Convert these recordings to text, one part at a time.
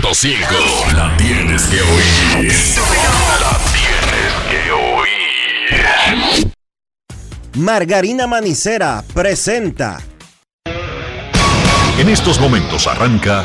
102.5. La tienes que oír. La tienes que oír. Margarina Manicera presenta. En estos momentos arranca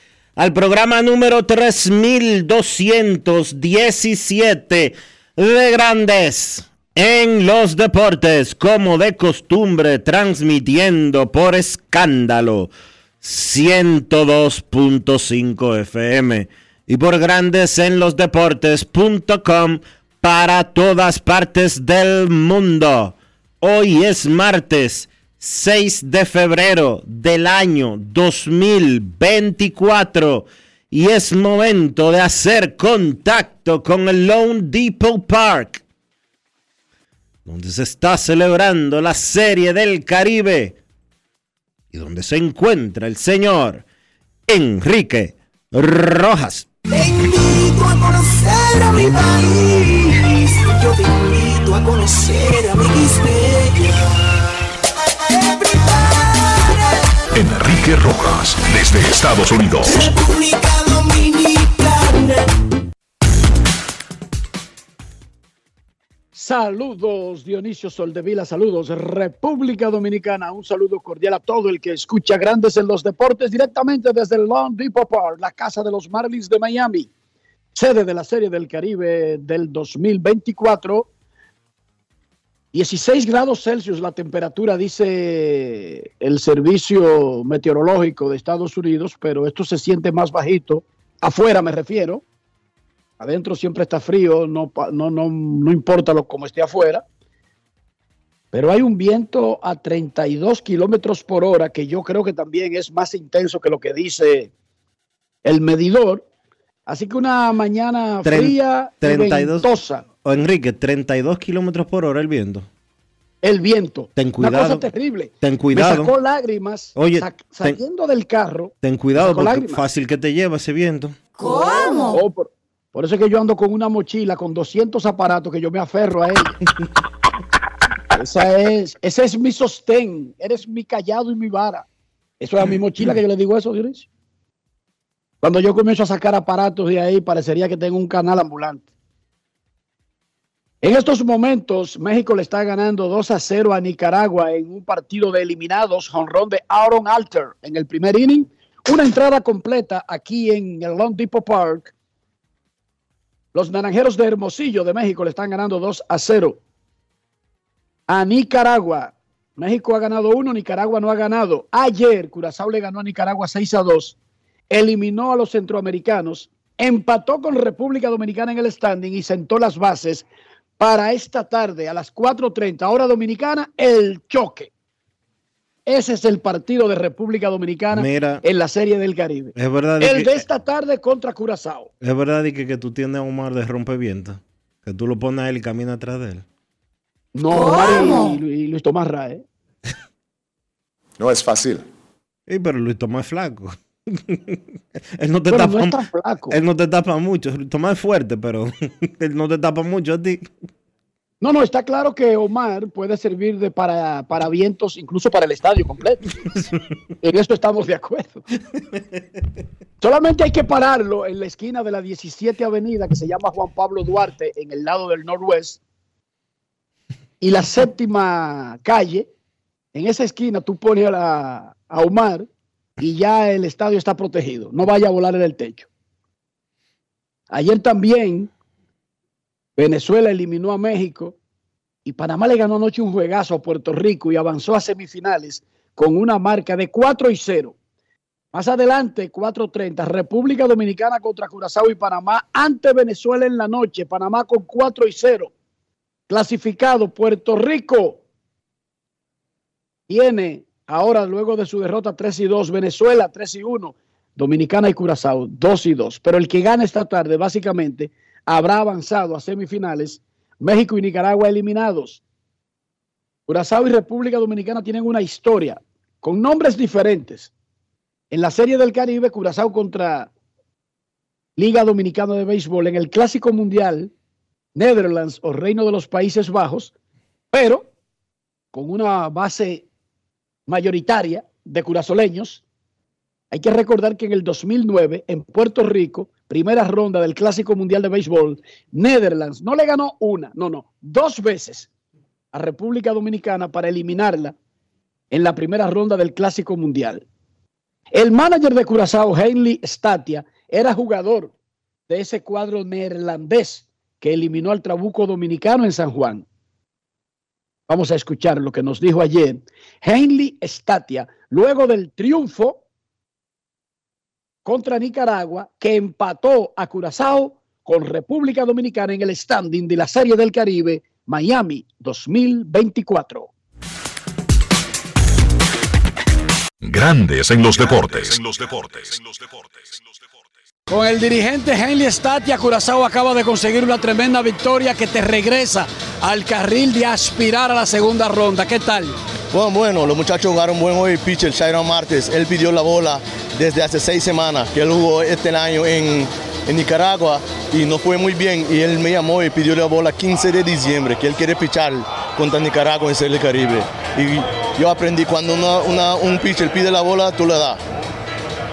al programa número 3217 de Grandes en los Deportes, como de costumbre, transmitiendo por escándalo 102.5 FM y por Grandes en los Deportes.com para todas partes del mundo. Hoy es martes 6 de febrero del año 2024 y es momento de hacer contacto con el Lone Depot Park, donde se está celebrando la Serie del Caribe y donde se encuentra el señor Enrique Rojas. Te invito a conocer a mi país. Yo te invito a conocer a mi Enrique Rojas desde Estados Unidos. República Dominicana. Saludos Dionisio Soldevila, saludos República Dominicana, un saludo cordial a todo el que escucha Grandes en los Deportes directamente desde el Long Depot Park, la casa de los Marlins de Miami, sede de la Serie del Caribe del 2024. 16 grados Celsius la temperatura, dice el Servicio Meteorológico de Estados Unidos, pero esto se siente más bajito, afuera me refiero. Adentro siempre está frío, no, no, no, no importa lo como esté afuera. Pero hay un viento a 32 kilómetros por hora que yo creo que también es más intenso que lo que dice el medidor. Así que una mañana fría, y 32. ventosa, Enrique, 32 kilómetros por hora el viento. el viento. Ten Una cuidado. cosa terrible. Ten Me cuidado. sacó lágrimas Oye, ten- saliendo del carro. Ten cuidado porque lágrimas. fácil que te lleva ese viento. Oh, por, por eso es que yo ando con una mochila con 200 aparatos que yo me aferro a ella. Esa es, ese es mi sostén. Eres mi callado y mi vara. Eso es a mi mochila que yo le digo eso, Dionisio. Cuando yo comienzo a sacar aparatos de ahí, parecería que tengo un canal ambulante. En estos momentos, México le está ganando 2 a 0 a Nicaragua en un partido de eliminados, jonrón de Aaron Alter en el primer inning. Una entrada completa aquí en el Long Depot Park. Los naranjeros de Hermosillo de México le están ganando 2 a 0 a Nicaragua. México ha ganado uno, Nicaragua no ha ganado. Ayer Curazao le ganó a Nicaragua 6 a 2, eliminó a los centroamericanos, empató con República Dominicana en el standing y sentó las bases para esta tarde a las 4.30 hora dominicana, el choque. Ese es el partido de República Dominicana Mira. en la Serie del Caribe. Es verdad de El que, de esta tarde contra Curazao. es verdad de que, que tú tienes a Omar de rompeviento. Que tú lo pones a él y camina atrás de él. No, Omar y, y Luis Tomás Rae. No es fácil. Sí, pero Luis Tomás es flaco. Él no te tapa no flaco. él no te tapa mucho. Tomás es fuerte, pero él no te tapa mucho a ti. No, no, está claro que Omar puede servir de para, para vientos, incluso para el estadio completo. en eso estamos de acuerdo. Solamente hay que pararlo en la esquina de la 17 Avenida, que se llama Juan Pablo Duarte, en el lado del Norwest, y la séptima calle. En esa esquina tú pones a, la- a Omar y ya el estadio está protegido. No vaya a volar en el techo. Ayer también Venezuela eliminó a México y Panamá le ganó anoche un juegazo a Puerto Rico y avanzó a semifinales con una marca de 4 y 0. Más adelante, 4.30, República Dominicana contra Curazao y Panamá ante Venezuela en la noche. Panamá con 4 y 0. Clasificado Puerto Rico. Tiene ahora, luego de su derrota 3 y 2, Venezuela 3 y 1, Dominicana y Curazao 2 y 2. Pero el que gana esta tarde, básicamente, habrá avanzado a semifinales. México y Nicaragua eliminados. Curazao y República Dominicana tienen una historia con nombres diferentes. En la Serie del Caribe, Curazao contra Liga Dominicana de Béisbol. En el Clásico Mundial, Netherlands o Reino de los Países Bajos, pero con una base mayoritaria de curazoleños. Hay que recordar que en el 2009, en Puerto Rico, primera ronda del Clásico Mundial de Béisbol, Netherlands no le ganó una, no, no, dos veces a República Dominicana para eliminarla en la primera ronda del Clásico Mundial. El manager de Curazao, Henley Statia, era jugador de ese cuadro neerlandés que eliminó al Trabuco Dominicano en San Juan. Vamos a escuchar lo que nos dijo ayer Henley Statia, luego del triunfo contra Nicaragua, que empató a Curazao con República Dominicana en el standing de la Serie del Caribe Miami 2024. Grandes en los deportes. Con el dirigente Henley Statia, Curazao acaba de conseguir una tremenda victoria que te regresa al carril de aspirar a la segunda ronda. ¿Qué tal? Bueno, bueno, los muchachos jugaron buen hoy. Pitcher Shairon Martes, él pidió la bola desde hace seis semanas, que él jugó este año en, en Nicaragua y no fue muy bien. Y él me llamó y pidió la bola 15 de diciembre, que él quiere pichar contra Nicaragua en Serie Caribe. Y yo aprendí cuando un pitcher pide la bola, tú le das.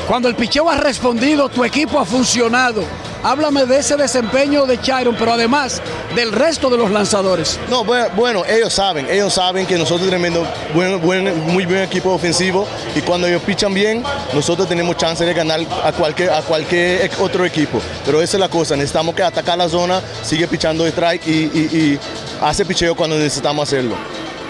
Cuando el picheo ha respondido, tu equipo ha funcionado. Háblame de ese desempeño de Chiron, pero además del resto de los lanzadores. No, bue- bueno, ellos saben, ellos saben que nosotros tenemos buen, buen- muy buen equipo ofensivo y cuando ellos pichan bien, nosotros tenemos chance de ganar a cualquier, a cualquier ex- otro equipo. Pero esa es la cosa, necesitamos que atacar la zona, sigue pichando strike y, y- y hace picheo cuando necesitamos hacerlo.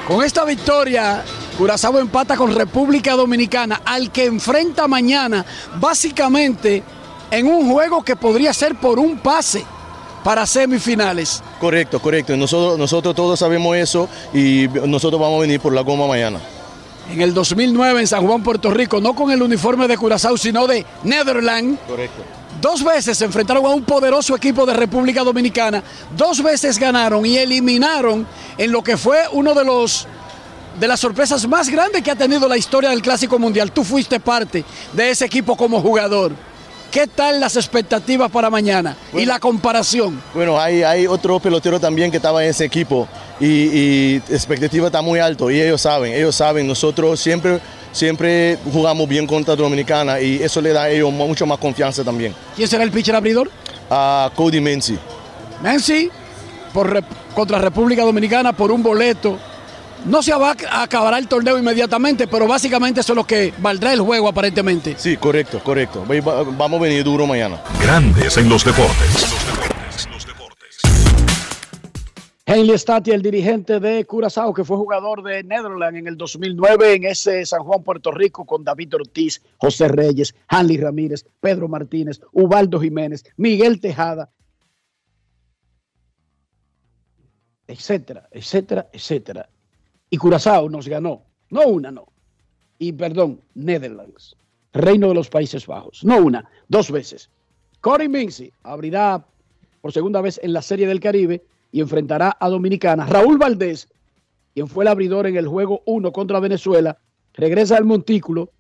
Con esta victoria, Curazao empata con República Dominicana, al que enfrenta mañana, básicamente en un juego que podría ser por un pase para semifinales. Correcto, correcto. Nosotros, nosotros todos sabemos eso y nosotros vamos a venir por la goma mañana. En el 2009 en San Juan, Puerto Rico, no con el uniforme de Curazao, sino de Netherlands. Correcto. Dos veces se enfrentaron a un poderoso equipo de República Dominicana, dos veces ganaron y eliminaron en lo que fue uno de los de las sorpresas más grandes que ha tenido la historia del Clásico Mundial. Tú fuiste parte de ese equipo como jugador. ¿Qué tal las expectativas para mañana y la comparación? Bueno, hay, hay otro pelotero también que estaba en ese equipo y, y expectativa está muy alto y ellos saben, ellos saben, nosotros siempre, siempre jugamos bien contra Dominicana y eso le da a ellos mucho más confianza también. ¿Quién será el pitcher abridor? A Cody por Rep- contra República Dominicana por un boleto. No se va a acabar el torneo inmediatamente, pero básicamente eso es lo que valdrá el juego aparentemente. Sí, correcto, correcto. Va- va- Vamos a venir duro mañana. Grandes en los deportes. Henley Stati, el dirigente de Curazao, que fue jugador de Netherlands en el 2009 en ese San Juan, Puerto Rico, con David Ortiz, José Reyes, Hanley Ramírez, Pedro Martínez, Ubaldo Jiménez, Miguel Tejada, etcétera, etcétera, etcétera. Y Curazao nos ganó, no una, no. Y perdón, Netherlands, Reino de los Países Bajos, no una, dos veces. Corey Mincy abrirá por segunda vez en la Serie del Caribe y enfrentará a Dominicana. Raúl Valdés, quien fue el abridor en el juego 1 contra Venezuela, regresa al montículo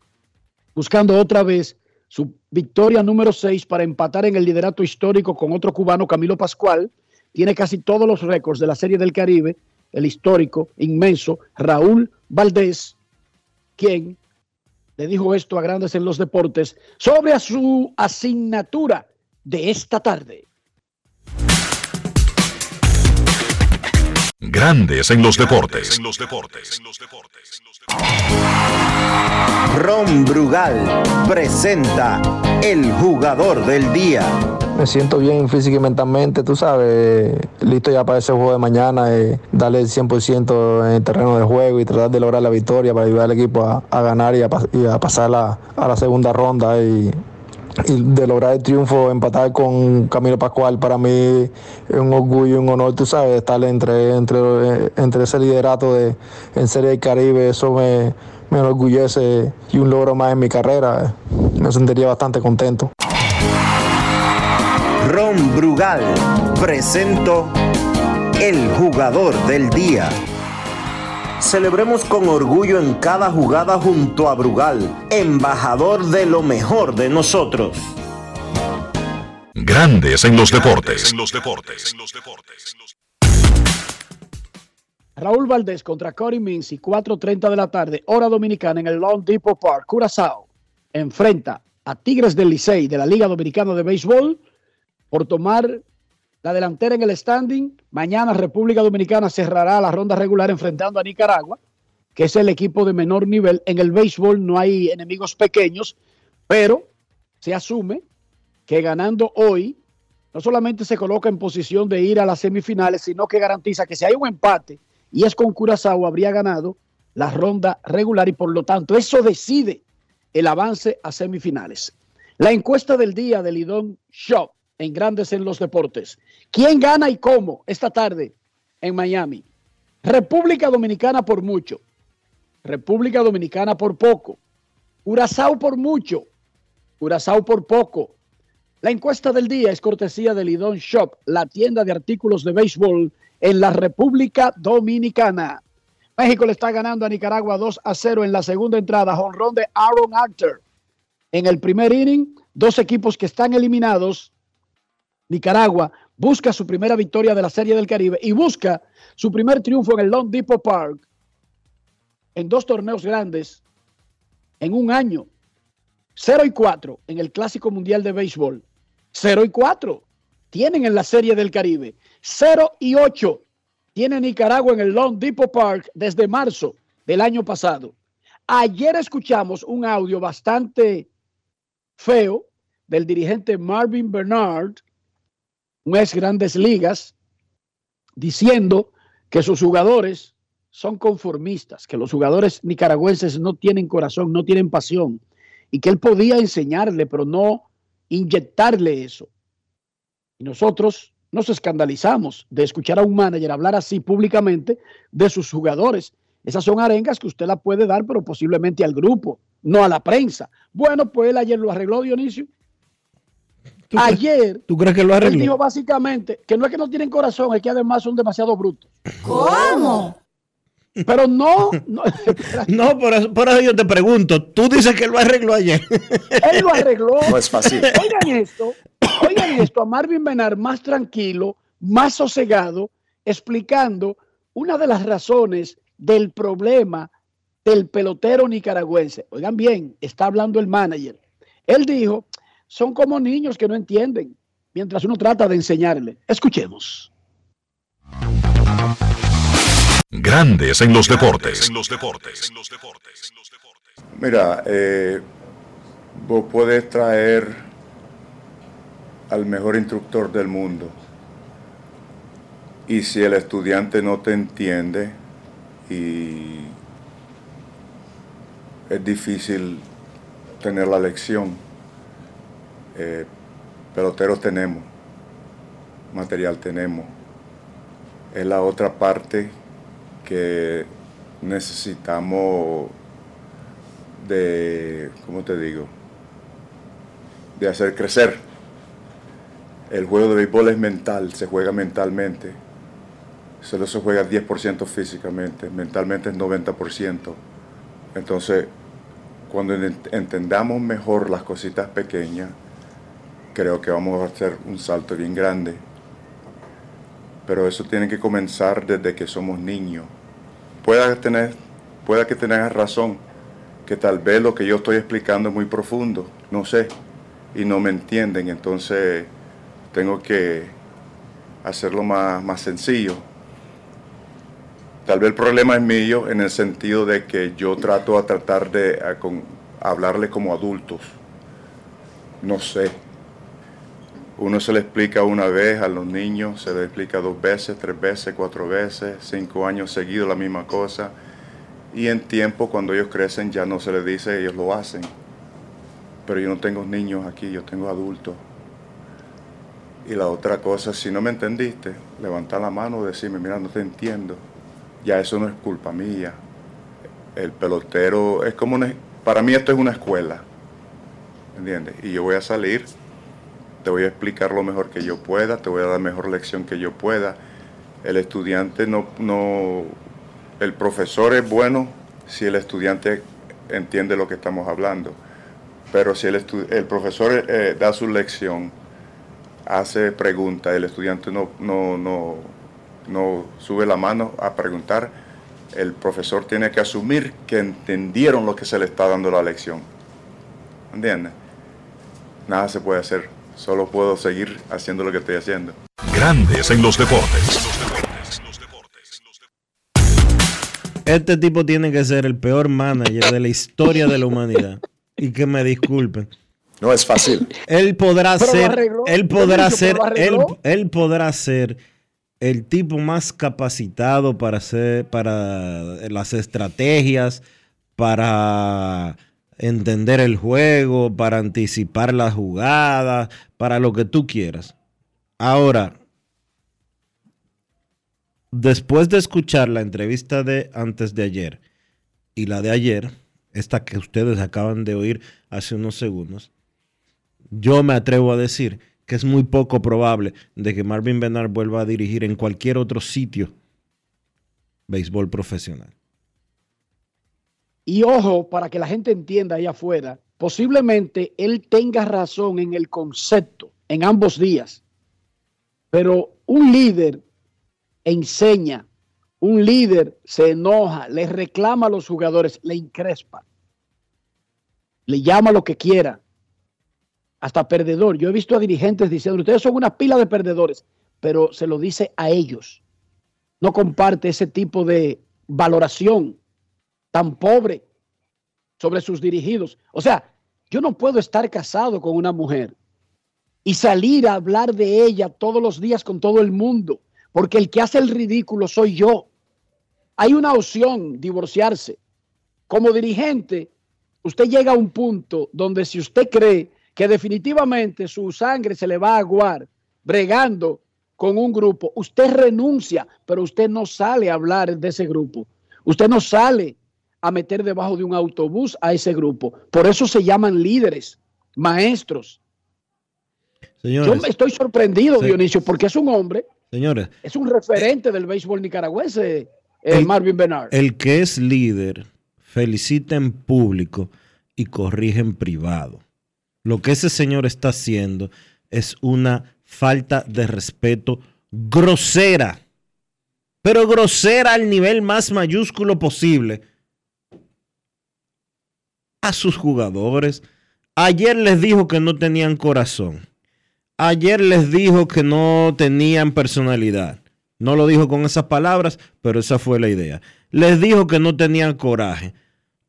buscando otra vez su victoria número 6 para empatar en el liderato histórico con otro cubano, Camilo Pascual. Tiene casi todos los récords de la Serie del Caribe, el histórico, inmenso, Raúl Valdés, quien le dijo esto a Grandes en los Deportes sobre su asignatura de esta tarde. Grandes en los deportes. Ron Brugal presenta el jugador del día. Me siento bien física y mentalmente, tú sabes, listo ya para ese juego de mañana, eh, darle el 100% en el terreno de juego y tratar de lograr la victoria para ayudar al equipo a, ganar y a, pasar a la segunda ronda. Y, y de lograr el triunfo, empatar con Camilo Pascual, para mí es un orgullo un honor, tú sabes, estar entre, entre, entre ese liderato de, en Serie del Caribe, eso me, me enorgullece y un logro más en mi carrera. Me sentiría bastante contento. Ron Brugal presento el jugador del día. Celebremos con orgullo en cada jugada junto a Brugal, embajador de lo mejor de nosotros. Grandes en los deportes. Raúl Valdés contra Cory Mincy, 4.30 de la tarde, hora dominicana en el Long Depot Park, Curazao. Enfrenta a Tigres del Licey de la Liga Dominicana de Béisbol por tomar la delantera en el standing. Mañana República Dominicana cerrará la ronda regular enfrentando a Nicaragua, que es el equipo de menor nivel. En el béisbol no hay enemigos pequeños, pero se asume que ganando hoy no solamente se coloca en posición de ir a las semifinales, sino que garantiza que si hay un empate y es con Curazao, habría ganado la ronda regular y por lo tanto eso decide el avance a semifinales. La encuesta del día del Lidón Shop en Grandes en los Deportes. ¿Quién gana y cómo esta tarde en Miami? República Dominicana por mucho. República Dominicana por poco. Curazao por mucho. Curazao por poco. La encuesta del día es cortesía de Lidón Shop, la tienda de artículos de béisbol en la República Dominicana. México le está ganando a Nicaragua 2 a 0 en la segunda entrada. Honrón de Aaron Archer. En el primer inning, dos equipos que están eliminados Nicaragua busca su primera victoria de la Serie del Caribe y busca su primer triunfo en el Long Depot Park en dos torneos grandes en un año. 0 y 4 en el Clásico Mundial de Béisbol. 0 y 4 tienen en la Serie del Caribe. 0 y 8 tiene Nicaragua en el Long Depot Park desde marzo del año pasado. Ayer escuchamos un audio bastante feo del dirigente Marvin Bernard un grandes ligas, diciendo que sus jugadores son conformistas, que los jugadores nicaragüenses no tienen corazón, no tienen pasión, y que él podía enseñarle, pero no inyectarle eso. Y nosotros nos escandalizamos de escuchar a un manager hablar así públicamente de sus jugadores. Esas son arengas que usted la puede dar, pero posiblemente al grupo, no a la prensa. Bueno, pues él ayer lo arregló, Dionisio. Ayer. ¿Tú crees que lo arregló? Él dijo básicamente que no es que no tienen corazón, es que además son demasiado brutos. ¿Cómo? Pero no. No, por, eso, por, eso, yo te pregunto. Tú dices que lo arregló ayer. Él lo arregló. No es fácil. Oigan esto. Oigan esto. A Marvin Benar más tranquilo, más sosegado, explicando una de las razones del problema del pelotero nicaragüense. Oigan bien, está hablando el manager. Él dijo son como niños que no entienden mientras uno trata de enseñarle. Escuchemos. Grandes en los deportes. Mira, eh, vos puedes traer al mejor instructor del mundo y si el estudiante no te entiende y es difícil tener la lección eh, peloteros tenemos, material tenemos. Es la otra parte que necesitamos de, ¿cómo te digo? De hacer crecer. El juego de béisbol es mental, se juega mentalmente. Solo se juega 10% físicamente, mentalmente es 90%. Entonces, cuando ent- entendamos mejor las cositas pequeñas, creo que vamos a hacer un salto bien grande. Pero eso tiene que comenzar desde que somos niños. Pueda, tener, pueda que tengas razón, que tal vez lo que yo estoy explicando es muy profundo, no sé, y no me entienden, entonces tengo que hacerlo más, más sencillo. Tal vez el problema es mío en el sentido de que yo trato a tratar de a hablarle como adultos. No sé. Uno se le explica una vez a los niños, se le explica dos veces, tres veces, cuatro veces, cinco años seguidos la misma cosa. Y en tiempo, cuando ellos crecen, ya no se les dice, ellos lo hacen. Pero yo no tengo niños aquí, yo tengo adultos. Y la otra cosa, si no me entendiste, levanta la mano y decirme, mira, no te entiendo. Ya eso no es culpa mía. El pelotero es como una, para mí esto es una escuela. ¿Entiendes? Y yo voy a salir, te voy a explicar lo mejor que yo pueda, te voy a dar la mejor lección que yo pueda. El estudiante no, no, el profesor es bueno si el estudiante entiende lo que estamos hablando. Pero si el, el profesor eh, da su lección, hace preguntas, el estudiante no, no, no, no sube la mano a preguntar, el profesor tiene que asumir que entendieron lo que se le está dando la lección. ¿Entiendes? Nada se puede hacer, solo puedo seguir haciendo lo que estoy haciendo. Grandes en los deportes. Este tipo tiene que ser el peor manager de la historia de la humanidad. Y que me disculpen. No es fácil. Él podrá Pero ser, arregló. él podrá ser, él podrá ser el tipo más capacitado para hacer, para las estrategias, para entender el juego, para anticipar las jugadas, para lo que tú quieras. Ahora, después de escuchar la entrevista de antes de ayer y la de ayer, esta que ustedes acaban de oír hace unos segundos, yo me atrevo a decir que es muy poco probable de que Marvin Bernard vuelva a dirigir en cualquier otro sitio béisbol profesional. Y ojo, para que la gente entienda ahí afuera, posiblemente él tenga razón en el concepto en ambos días, pero un líder enseña, un líder se enoja, le reclama a los jugadores, le increspa, le llama lo que quiera, hasta perdedor. Yo he visto a dirigentes diciendo, ustedes son una pila de perdedores, pero se lo dice a ellos. No comparte ese tipo de valoración tan pobre sobre sus dirigidos. O sea, yo no puedo estar casado con una mujer y salir a hablar de ella todos los días con todo el mundo, porque el que hace el ridículo soy yo. Hay una opción, divorciarse. Como dirigente, usted llega a un punto donde si usted cree que definitivamente su sangre se le va a aguar bregando con un grupo, usted renuncia, pero usted no sale a hablar de ese grupo. Usted no sale a meter debajo de un autobús a ese grupo. Por eso se llaman líderes, maestros. Señores, Yo me estoy sorprendido, Sí. Dionisio, porque es un hombre, señores, es un referente del béisbol nicaragüense, eh, El- Marvin Bernard. el que es líder felicita en público y corrige en privado. Lo que ese señor está haciendo es una falta de respeto grosera, pero grosera al nivel más mayúsculo posible a sus jugadores. Ayer les dijo que no tenían corazón. Ayer les dijo que no tenían personalidad. No lo dijo con esas palabras, pero esa fue la idea. Les dijo que no tenían coraje.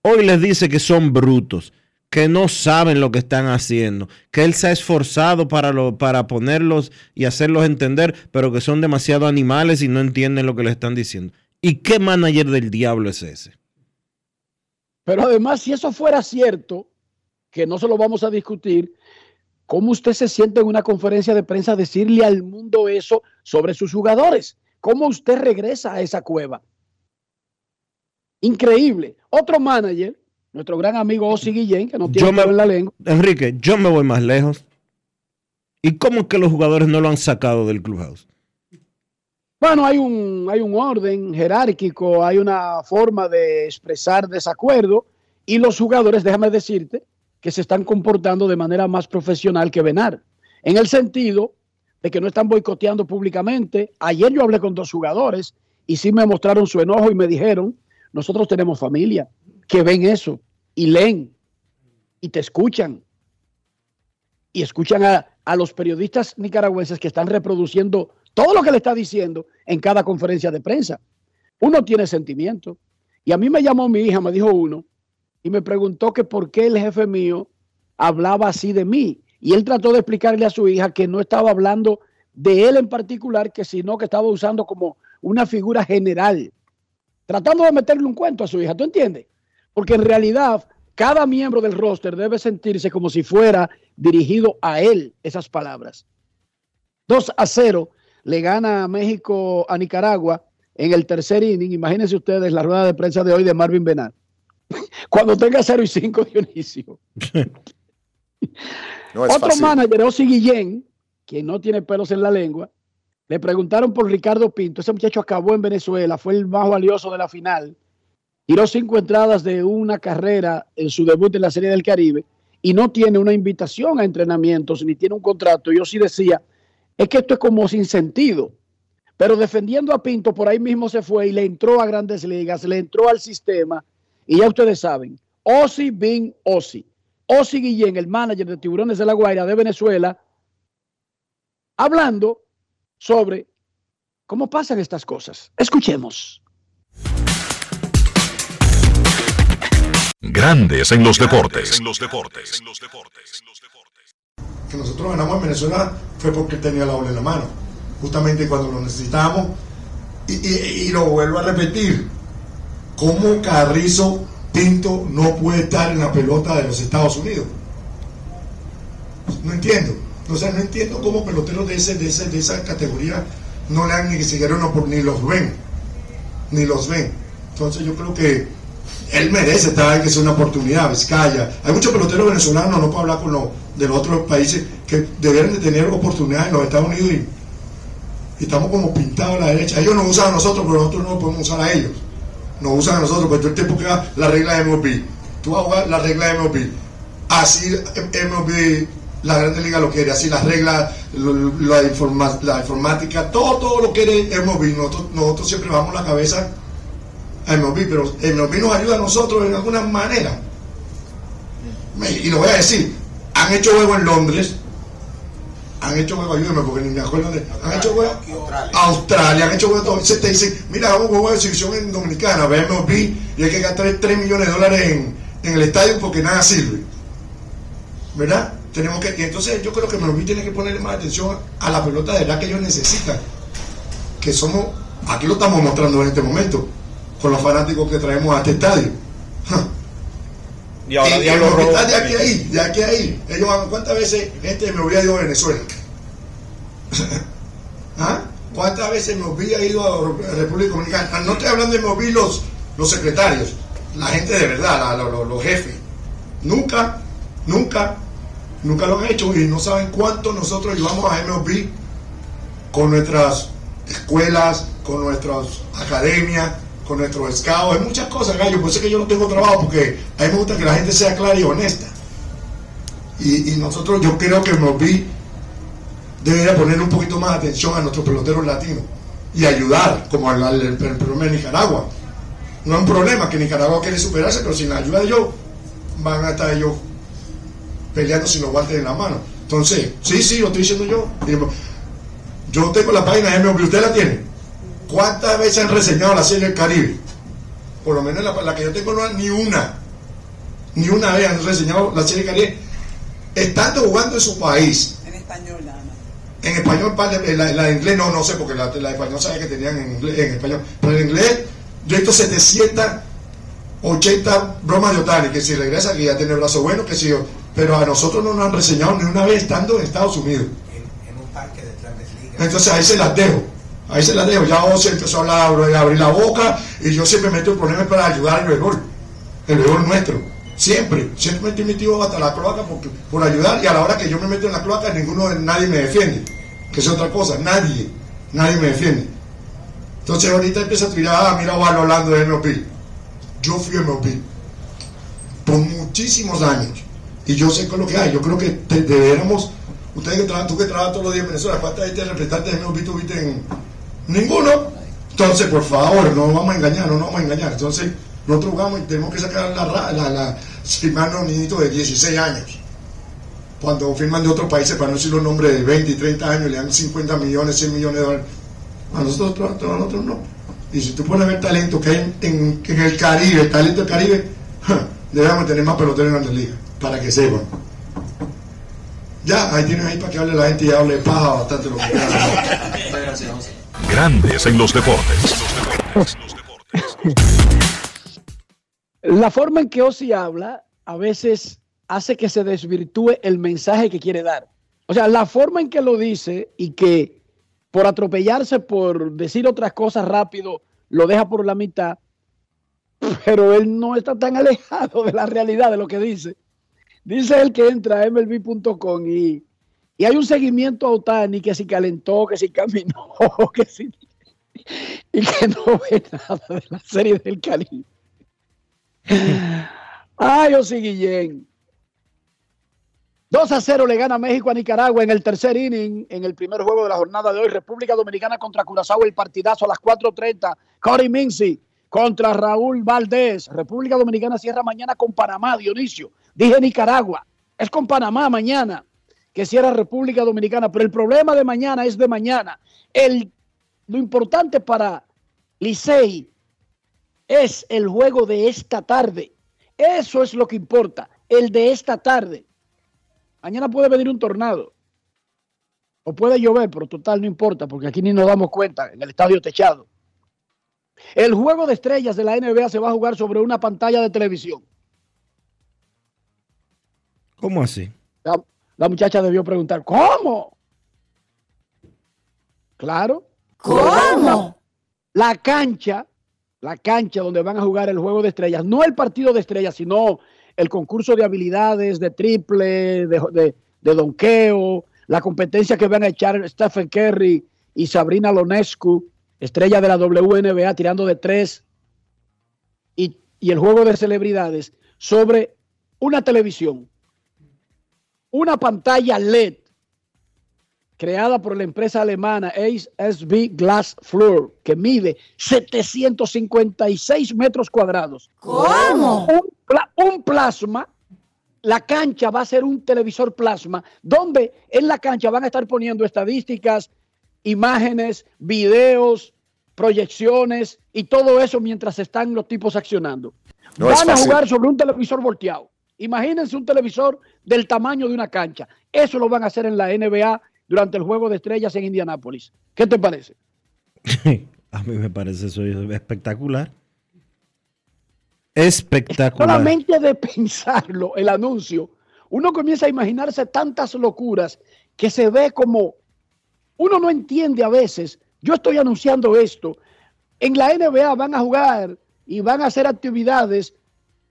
Hoy les dice que son brutos, que no saben lo que están haciendo, que él se ha esforzado para, para ponerlos y hacerlos entender, pero que son demasiado animales y no entienden lo que les están diciendo. ¿Y qué manager del diablo es ese? Pero además, si eso fuera cierto, que no se lo vamos a discutir, ¿cómo usted se siente en una conferencia de prensa decirle al mundo eso sobre sus jugadores? ¿Cómo usted regresa a esa cueva? Increíble. Otro manager, nuestro gran amigo Ozzy Guillén, que no tiene Yo me- pelo en la lengua. Enrique, yo me voy más lejos. ¿Y cómo es que los jugadores no lo han sacado del clubhouse? Bueno, hay un, hay un orden jerárquico, hay una forma de expresar desacuerdo Y los jugadores, déjame decirte, que se están comportando de manera más profesional que Benar. En el sentido de que no están boicoteando públicamente. Ayer yo hablé con dos jugadores y sí me mostraron su enojo y me dijeron, nosotros tenemos familia, que ven eso y leen y te escuchan. Y escuchan a, a los periodistas nicaragüenses que están reproduciendo todo lo que le está diciendo en cada conferencia de prensa. Uno tiene sentimiento. Y a mí me llamó mi hija, me dijo uno, y me preguntó que por qué el jefe mío hablaba así de mí. Y él trató de explicarle a su hija que no estaba hablando de él en particular, que sino que estaba usando como una figura general, tratando de meterle un cuento a su hija, ¿tú entiendes? Porque en realidad cada miembro del roster debe sentirse como si fuera dirigido a él esas palabras. 2 a 0 le gana a México a Nicaragua en el tercer inning. Imagínense ustedes la rueda de prensa de hoy de Marvin Benal. Cuando tenga 0 y 5, Dionisio. No es Otro fácil. manager, Osi Guillén, que no tiene pelos en la lengua, le preguntaron por Ricardo Pinto. Ese muchacho acabó en Venezuela, fue el más valioso de la final. Tiró cinco entradas de una carrera en su debut en la Serie del Caribe y no tiene una invitación a entrenamientos ni tiene un contrato. Yo sí decía, es que esto es como sin sentido. Pero defendiendo a Pinto, por ahí mismo se fue y le entró a grandes ligas, le entró al sistema. Y ya ustedes saben, Osi Bin Osi. Osi Guillén, el manager de Tiburones de la Guaira de Venezuela, hablando sobre cómo pasan estas cosas. Escuchemos. Grandes en los deportes. En los deportes. Que nosotros ganamos en Venezuela fue porque tenía la bola en la mano, justamente cuando lo necesitábamos. Y, y- y lo vuelvo a repetir, ¿cómo Carrizo Pinto no puede estar en la pelota de los Estados Unidos? No entiendo. O sea, no entiendo cómo peloteros de, ese, de, ese- de esa categoría no le han ni siquiera una ni los ven. Ni los ven. Entonces yo creo que él merece estar que sea una oportunidad, Vizcaya. Hay muchos peloteros venezolanos, no puedo hablar con los de los otros países, que deberían de tener oportunidades en los Estados Unidos y, estamos como pintados a la derecha. Ellos nos usan a nosotros, pero nosotros no podemos usar a ellos. Nos usan a nosotros, porque todo el tiempo que va la regla de MLB. Tú vas a jugar la regla de MLB. Así MLB, la Grande Liga lo quiere, así las reglas, la, informática, todo, todo lo quiere MLB. Nosotros, nosotros siempre bajamos la cabeza a MLB, pero MLB nos ayuda a nosotros en alguna manera. Y lo voy a decir, han hecho juego en Londres, han hecho juego, ayúdame porque ni me acuerdo de. Han hecho juego Australia, han hecho juego todo. Se te dicen, mira, vamos a juego de exhibición en Dominicana, ve MLB, y hay que gastar 3 millones de dólares en, en el estadio porque nada sirve. ¿Verdad? Tenemos que, y entonces yo creo que MLB tiene que ponerle más atención a la pelota de verdad que ellos necesitan. Que somos, aquí lo estamos mostrando en este momento, con los fanáticos que traemos a este estadio. Y ahora Y Diablo Rojo. están de aquí a ahí, de aquí a ahí. Ellos van, ¿cuántas veces este me hubiera ido a Venezuela? ¿Ah? ¿Cuántas veces me hubiera ido a República Dominicana? Ah, No estoy hablando de mover los, los secretarios, la gente de verdad, la- la- los, los jefes. Nunca, nunca, nunca lo han hecho y no saben cuánto nosotros llevamos a MLB con nuestras escuelas, con nuestras academias, con nuestros scouts, hay muchas cosas, gallo. Por eso es que yo no tengo trabajo, porque a mí me gusta que la gente sea clara y honesta. Y, y nosotros, yo creo que MLB debería poner un poquito más atención a nuestros peloteros latinos y ayudar, como al, al- el, problema de Nicaragua. No es un problema que Nicaragua quiere superarse, pero sin la ayuda de ellos, van a estar ellos peleando sin los guantes en la mano. Entonces, sí, sí, lo estoy diciendo yo. Yo tengo la página de MLB, ¿usted la tiene? ¿Cuántas veces han reseñado la serie del Caribe? Por lo menos la, la que yo tengo no hay ni una. Ni una vez han reseñado la serie del Caribe. Estando jugando en su país. En español nada más. En español, pa- la, la- la de inglés no, no sé, porque la, la de español sabía que tenían en, inglés, en español. Pero en inglés, yo he visto 780 bromas de Otani, que si regresa, que ya tiene el brazo bueno, que si yo. Pero a nosotros no nos han reseñado ni una vez estando en Estados Unidos. Entonces ahí se las dejo. Ahí se las dejo. Ya Ozzy empezó a hablar, abrir, abrir la boca y yo siempre meto el problema para ayudar al béisbol. El béisbol nuestro. Siempre. Siempre me he metido hasta la cloaca por, por ayudar y a la hora que yo me meto en la cloaca ninguno, nadie me defiende. Que es otra cosa. Nadie. Nadie me defiende. Entonces ahorita empieza a tirar, ah, mira Obama hablando de MLB. Yo fui MLB. por muchísimos años. Y yo sé con lo que hay. Yo creo que deberíamos, ustedes que trabajan, tú que trabajas todos los días en Venezuela, ¿cuántas gente representantes de Nuevo Vito en ninguno? Entonces, por favor, no nos vamos a engañar, no nos vamos a engañar. Entonces, nosotros jugamos y tenemos que sacar la, la, la firmar los niñitos de 16 años. Cuando firman de otros países, para no decir los nombres de 20 y 30 años, le dan 50 millones, 100 millones de dólares. A nosotros, a nosotros no. Y si tú pones a ver talento que hay en, en- en el Caribe, el talento del Caribe, ja, debemos tener más peloteros en Grandes Ligas, para que sepan. Ya, ahí tienen ahí para que hable la gente y hable paja bastante lo que. Grandes en los deportes. La forma en que Ozzy habla a veces hace que se desvirtúe el mensaje que quiere dar. O sea, la forma en que lo dice y que por atropellarse, por decir otras cosas rápido, lo deja por la mitad, pero él no está tan alejado de la realidad de lo que dice. Dice él que entra a MLB.com y, y hay un seguimiento a Otani que si calentó, que si caminó, que si... y que no ve nada de la serie del Caribe. Ay, Osi Guillén. 2 a 0 le gana México a Nicaragua en el tercer inning, en el primer juego de la jornada de hoy. República Dominicana contra Curazao, el partidazo a las 4.30. Cory Mincy contra Raúl Valdés. República Dominicana cierra mañana con Panamá, Dionisio. Dije Nicaragua. Es con Panamá mañana que cierra República Dominicana. Pero el problema de mañana es de mañana. El, lo importante para Licey es el juego de esta tarde. Eso es lo que importa, el de esta tarde. Mañana puede venir un tornado. O puede llover, pero total no importa, porque aquí ni nos damos cuenta en el estadio techado. El juego de estrellas de la NBA se va a jugar sobre una pantalla de televisión. ¿Cómo así? La, muchacha debió preguntar, ¿cómo? Claro. ¿Cómo? La cancha, la cancha donde van a jugar el juego de estrellas, no el partido de estrellas, sino el concurso de habilidades, de triple, de, de, de donqueo, la competencia que van a echar Stephen Curry y Sabrina Lonescu, estrella de la WNBA, tirando de tres, y, y el juego de celebridades sobre una televisión, una pantalla LED creada por la empresa alemana ASB Glass Floor, que mide 756 metros cuadrados. ¿Cómo? Un, pla- un plasma, la cancha va a ser un televisor plasma, donde en la cancha van a estar poniendo estadísticas, imágenes, videos, proyecciones y todo eso mientras están los tipos accionando. No es van a jugar sobre un televisor volteado. Imagínense un televisor del tamaño de una cancha. Eso lo van a hacer en la NBA durante el juego de estrellas en Indianápolis. ¿Qué te parece? A mí me parece eso espectacular. Espectacular. Solamente de pensarlo, el anuncio, uno comienza a imaginarse tantas locuras que se ve como uno no entiende a veces. Yo estoy anunciando esto. En la NBA van a jugar y van a hacer actividades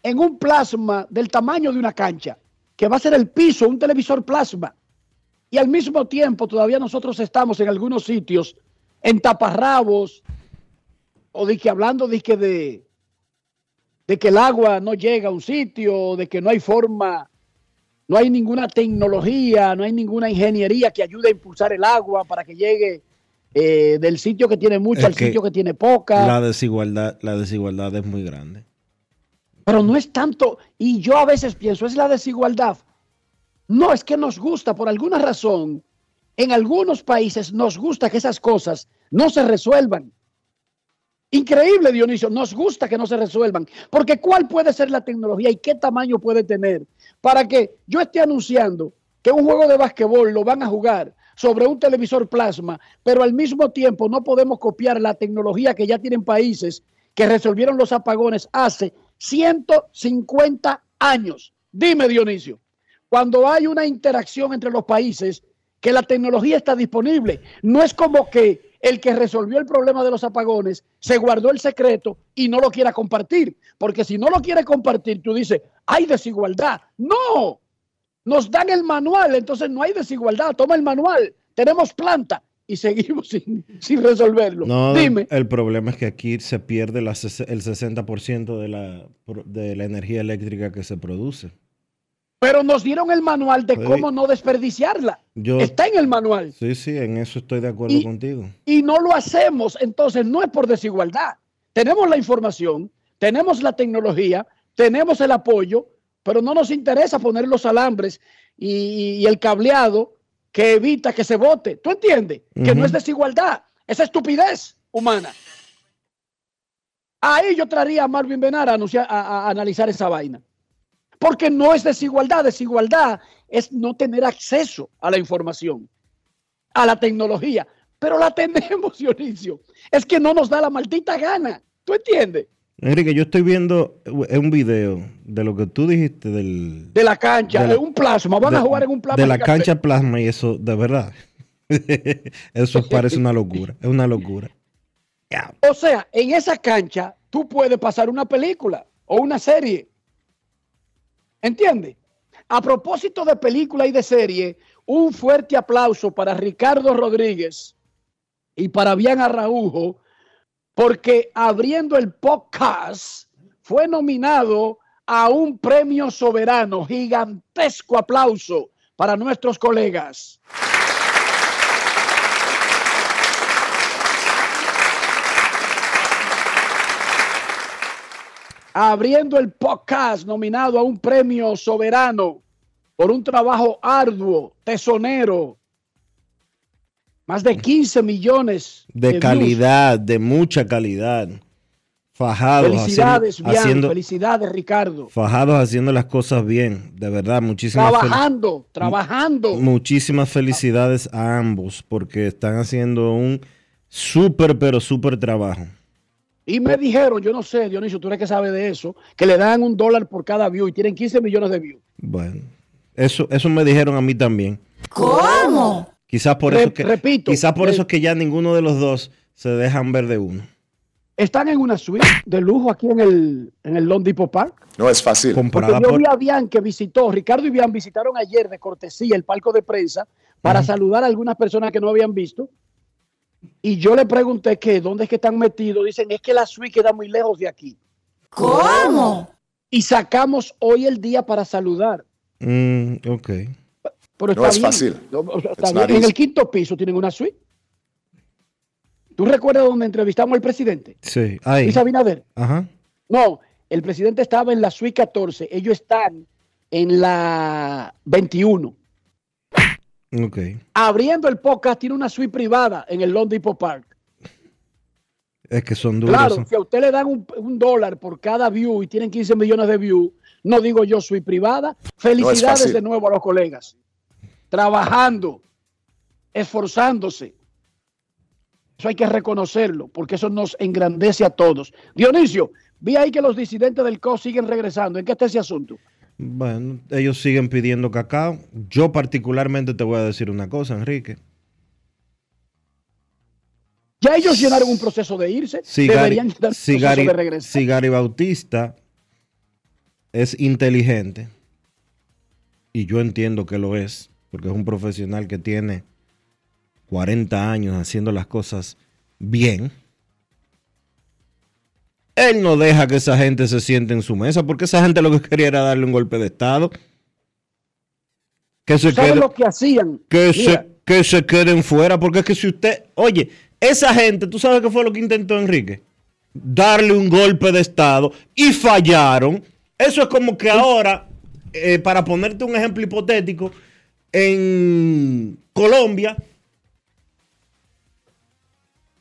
en un plasma del tamaño de una cancha, que va a ser el piso, un televisor plasma. Y al mismo tiempo todavía nosotros estamos en algunos sitios en taparrabos o de que hablando de que de, de que el agua no llega a un sitio, de que no hay forma, no hay ninguna tecnología, no hay ninguna ingeniería que ayude a impulsar el agua para que llegue eh, del sitio que tiene mucha Es al sitio que tiene poca. La desigualdad, la desigualdad es muy grande. Pero no es tanto, y yo a veces pienso, es la desigualdad. No, es que nos gusta, por alguna razón, en algunos países nos gusta que esas cosas no se resuelvan. Increíble, Dionisio, nos gusta que no se resuelvan, porque ¿cuál puede ser la tecnología y qué tamaño puede tener para que yo esté anunciando que un juego de basquetbol lo van a jugar sobre un televisor plasma, pero al mismo tiempo no podemos copiar la tecnología que ya tienen países que resolvieron los apagones hace 150 años. Dime, Dionisio, cuando hay una interacción entre los países, que la tecnología está disponible, no es como que el que resolvió el problema de los apagones se guardó el secreto y no lo quiera compartir, porque si no lo quiere compartir, tú dices, hay desigualdad. No, nos dan el manual, entonces no hay desigualdad, toma el manual, tenemos planta y seguimos sin, sin resolverlo. No, Dime. el problema es que aquí se pierde la el 60% de la, de la energía eléctrica que se produce. Pero nos dieron el manual de Sí. cómo no desperdiciarla. Yo, Está en el manual. sí, sí, en eso estoy de acuerdo Y- contigo. y no lo hacemos, entonces no es por desigualdad. Tenemos la información, tenemos la tecnología, tenemos el apoyo, pero no nos interesa poner los alambres y, y el cableado que evita que se vote. ¿Tú entiendes? Que no es desigualdad, es estupidez humana. Ahí yo traería a Marvin Benar a, anunciar- a- a analizar esa vaina. Porque no es desigualdad, desigualdad es no tener acceso a la información, a la tecnología. Pero la tenemos, Dionisio. Es que no nos da la maldita gana. ¿Tú entiendes? Enrique, yo estoy viendo eh, un video de lo que tú dijiste del, De la cancha, De la- un plasma. Van a de- jugar en un plasma. de la cancha plasma y eso, de verdad. eso parece una locura, es una locura. O sea, en esa cancha tú puedes pasar una película o una serie. ¿Entiendes? A propósito de película y de serie, un fuerte aplauso para Ricardo Rodríguez y para Bian Arraujo, porque abriendo el podcast fue nominado a un premio soberano. Gigantesco aplauso para nuestros colegas. abriendo el podcast nominado a un premio soberano por un trabajo arduo, tesonero. Más de 15 millones De views. calidad, de mucha calidad. Fajados Felicidades, haciendo, Bian. haciendo- Felicidades, Ricardo. fajados haciendo las cosas bien. De verdad, muchísimas Trabajando, trabajando. Muchísimas felicidades a ambos porque están haciendo un súper, pero súper trabajo. Y me dijeron, yo no sé, Dionisio, tú eres que sabe de eso, que le dan un dólar por cada view y tienen 15 millones de views. Bueno, eso, eso me dijeron a mí también. ¿Cómo? Quizás por Re- eso que, repito, quizás por eso es que ya ninguno de los dos se dejan ver de uno. Están en una suite de lujo aquí en el, en el Lone Depot Park. No es fácil. Comprada yo por, vi a Bian que visitó, Ricardo y Bian visitaron ayer de cortesía el palco de prensa para saludar a algunas personas que no habían visto. Y yo le pregunté que dónde es que están metidos. Dicen, es que la suite queda muy lejos de aquí. ¿Cómo? Y sacamos hoy el día para saludar. Mm, ok. Pero No está es bien. fácil. No, o sea, está It's bien. not En el quinto piso tienen una suite. ¿Tú recuerdas donde entrevistamos al presidente? Sí, ahí. Luis Abinader. Ajá. No, el presidente estaba en la suite 14. Ellos están en la 21. Ok. Abriendo el podcast, tiene una suite privada en el Lone Depot Park. Es que son duros. Claro, si a usted le dan un, un dólar por cada view y tienen 15 millones de views, no digo yo suite privada. Felicidades de nuevo a los colegas. Trabajando, esforzándose. Eso hay que reconocerlo, porque eso nos engrandece a todos. Dionisio, vi ahí que los disidentes del COS siguen regresando. ¿En qué está ese asunto? Bueno, ellos siguen pidiendo cacao. Yo particularmente te voy a decir una cosa, Enrique. Ya ellos llenaron un proceso de irse. Si Gary, Deberían llenar un si proceso Gary- de regresar. si Gary Bautista es inteligente, y yo entiendo que lo es, porque es un profesional que tiene 40 años haciendo las cosas bien, él no deja que esa gente se siente en su mesa, porque esa gente lo que quería era darle un golpe de Estado. Que se ¿Sabes quede- lo que hacían? que, Mira, se, que se queden fuera, porque es que si usted, oye, esa gente, ¿tú sabes qué fue lo que intentó Enrique? Darle un golpe de Estado y fallaron. Eso es como que ahora, eh, para ponerte un ejemplo hipotético, en Colombia,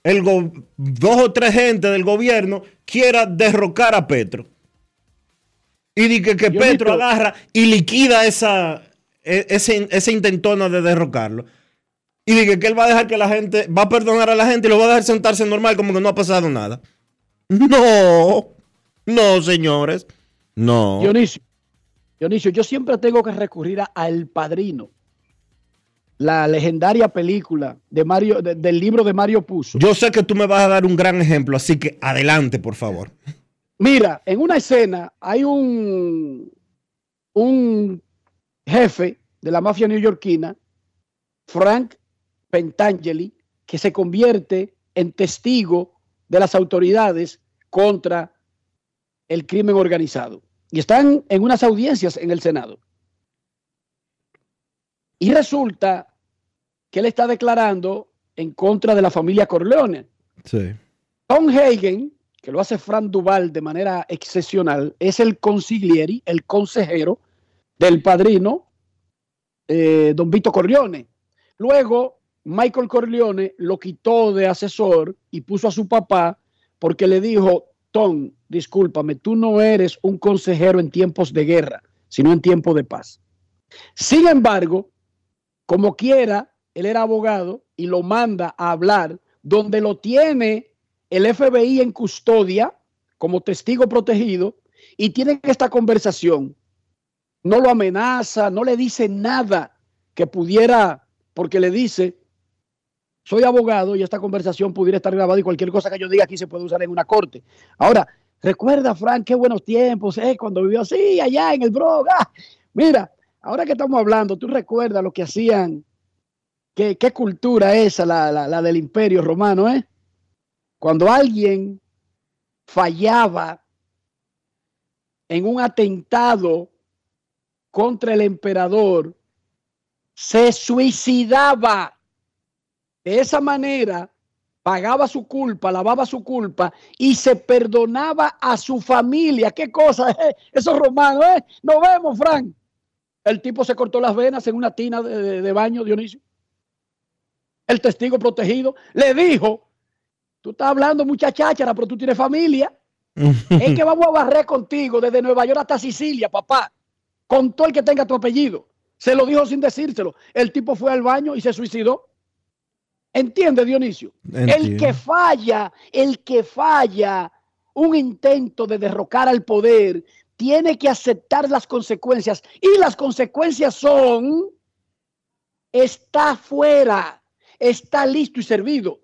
el dos o tres gente del gobierno quiera derrocar a Petro. Y di que, que. Petro agarra y liquida esa, e- ese, esa intentona de derrocarlo. Y dije que él va a dejar que la gente, va a perdonar a la gente y lo va a dejar sentarse normal como que no ha pasado nada. No, no, señores. No. Dionisio, Dionisio, yo siempre tengo que recurrir a, a El Padrino, la legendaria película de Mario, de- del libro de Mario Puzo. Yo sé que tú me vas a dar un gran ejemplo, así que adelante, por favor. Mira, en una escena hay un, un jefe de la mafia neoyorquina, Frank Pentangeli, que se convierte en testigo de las autoridades contra el crimen organizado. Y están en unas audiencias en el Senado. Y resulta que él está declarando en contra de la familia Corleone. Sí. Tom Hagen, que lo hace Fran Duval de manera excepcional, es el consiglieri, el consejero del padrino, eh, don Vito Corleone. Luego, Michael Corleone lo quitó de asesor y puso a su papá porque le dijo, Tom, discúlpame, tú no eres un consejero en tiempos de guerra, sino en tiempos de paz. Sin embargo, como quiera, él era abogado y lo manda a hablar donde lo tiene el FBI en custodia como testigo protegido y tienen esta conversación. No lo amenaza, no le dice nada que pudiera, porque le dice, soy abogado y esta conversación pudiera estar grabada y cualquier cosa que yo diga aquí se puede usar en una corte. Ahora, recuerda, Frank, qué buenos tiempos, eh, cuando vivió así, allá en el Bronx. Ah, mira, ahora que estamos hablando, tú recuerdas lo que hacían, qué, qué cultura esa, la, la, la del imperio romano, ¿eh? Cuando alguien fallaba en un atentado contra el emperador, se suicidaba. De esa manera, pagaba su culpa, lavaba su culpa y se perdonaba a su familia. ¿Qué cosa? Eh? Esos romanos, ¿eh? Nos vemos, Frank. El tipo se cortó las venas en una tina de, de, de baño, Dionisio. El testigo protegido le dijo, tú estás hablando mucha cháchara, pero tú tienes familia. es que vamos a barrer contigo desde Nueva York hasta Sicilia, papá. Con todo el que tenga tu apellido. Se lo dijo sin decírselo. El tipo fue al baño y se suicidó. ¿Entiende, Dionisio? Entiendo. El que falla, el que falla un intento de derrocar al poder, tiene que aceptar las consecuencias. Y las consecuencias son, está fuera, está listo y servido.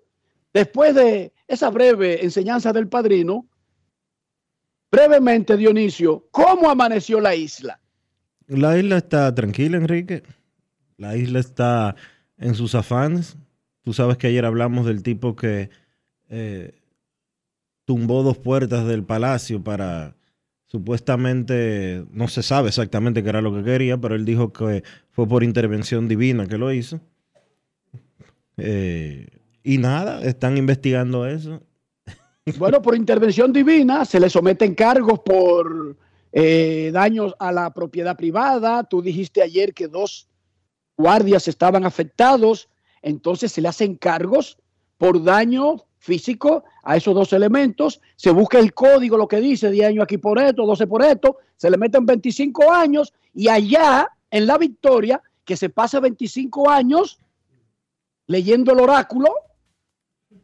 Después de esa breve enseñanza del padrino, brevemente, Dionisio, ¿cómo amaneció la isla? La isla está tranquila, Enrique. La isla está en sus afanes. Tú sabes que ayer hablamos del tipo que eh, tumbó dos puertas del palacio para supuestamente, no se sabe exactamente qué era lo que quería, pero él dijo que fue por intervención divina que lo hizo. Eh, y nada, están investigando eso. Bueno, por intervención divina se le someten cargos por eh, daños a la propiedad privada. Tú dijiste ayer que dos guardias estaban afectados, entonces se le hacen cargos por daño físico a esos dos elementos. Se busca el código, lo que dice, 10 años aquí por esto, 12 por esto, se le meten 25 años y allá en la victoria, que se pasa 25 años leyendo el oráculo,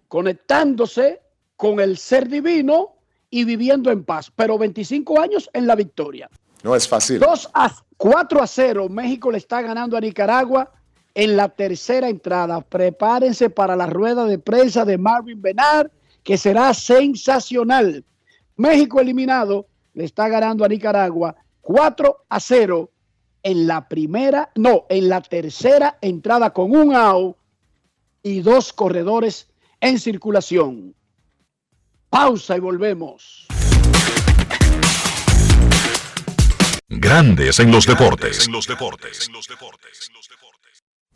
conectándose con el ser divino y viviendo en paz, pero 25 años en la victoria. No es fácil. 2 a 4 a 0, México le está ganando a Nicaragua en la tercera entrada. Prepárense para la rueda de prensa de Marvin Benar, que será sensacional. México eliminado le está ganando a Nicaragua 4 a 0 en la primera, no, en la tercera entrada con un out y dos corredores en circulación. Pausa y volvemos. Grandes en los deportes.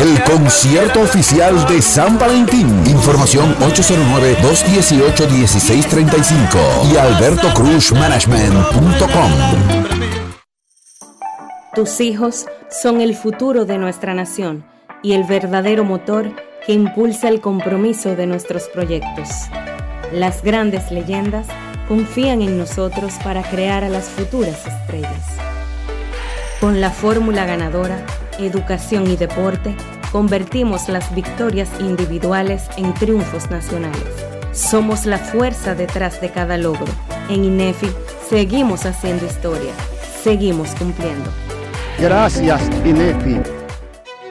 El concierto oficial de San Valentín. Información 809-218-1635 y albertocruzmanagement.com. Tus hijos son el futuro de nuestra nación y el verdadero motor que impulsa el compromiso de nuestros proyectos. Las grandes leyendas confían en nosotros para crear a las futuras estrellas. Con la fórmula ganadora, educación y deporte, convertimos las victorias individuales en triunfos nacionales. Somos la fuerza detrás de cada logro. En INEFI seguimos haciendo historia. Seguimos cumpliendo. Gracias, INEFI.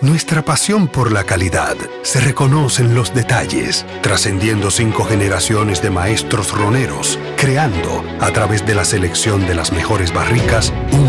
Nuestra pasión por la calidad se reconoce en los detalles, trascendiendo cinco generaciones de maestros roneros, creando, a través de la selección de las mejores barricas, un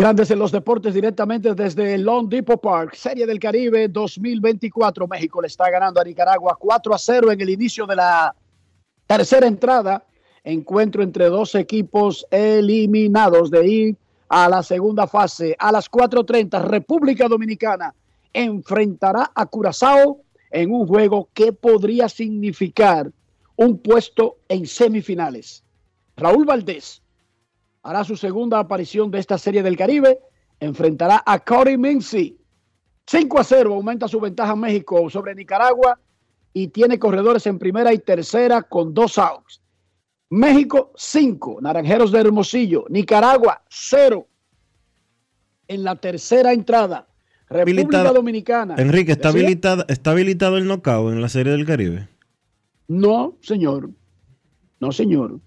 Grandes en los deportes directamente desde el Long Depot Park, Serie del Caribe 2024. México le está ganando a Nicaragua 4 a 0 en el inicio de la tercera entrada. Encuentro entre dos equipos eliminados de ir a la segunda fase. A las 4.30, República Dominicana enfrentará a Curazao en un juego que podría significar un puesto en semifinales. Raúl Valdés hará su segunda aparición de esta serie del Caribe. Enfrentará a Cody Mincy. 5 a 0 aumenta su ventaja México sobre Nicaragua y tiene corredores en primera y tercera con dos outs. México 5, Naranjeros de Hermosillo. Nicaragua 0 en la tercera entrada. República Habilitada- Dominicana. Enrique, ¿está, ¿Decía? habilitada, ¿está habilitado el knockout en la Serie del Caribe? No, señor. No, señor.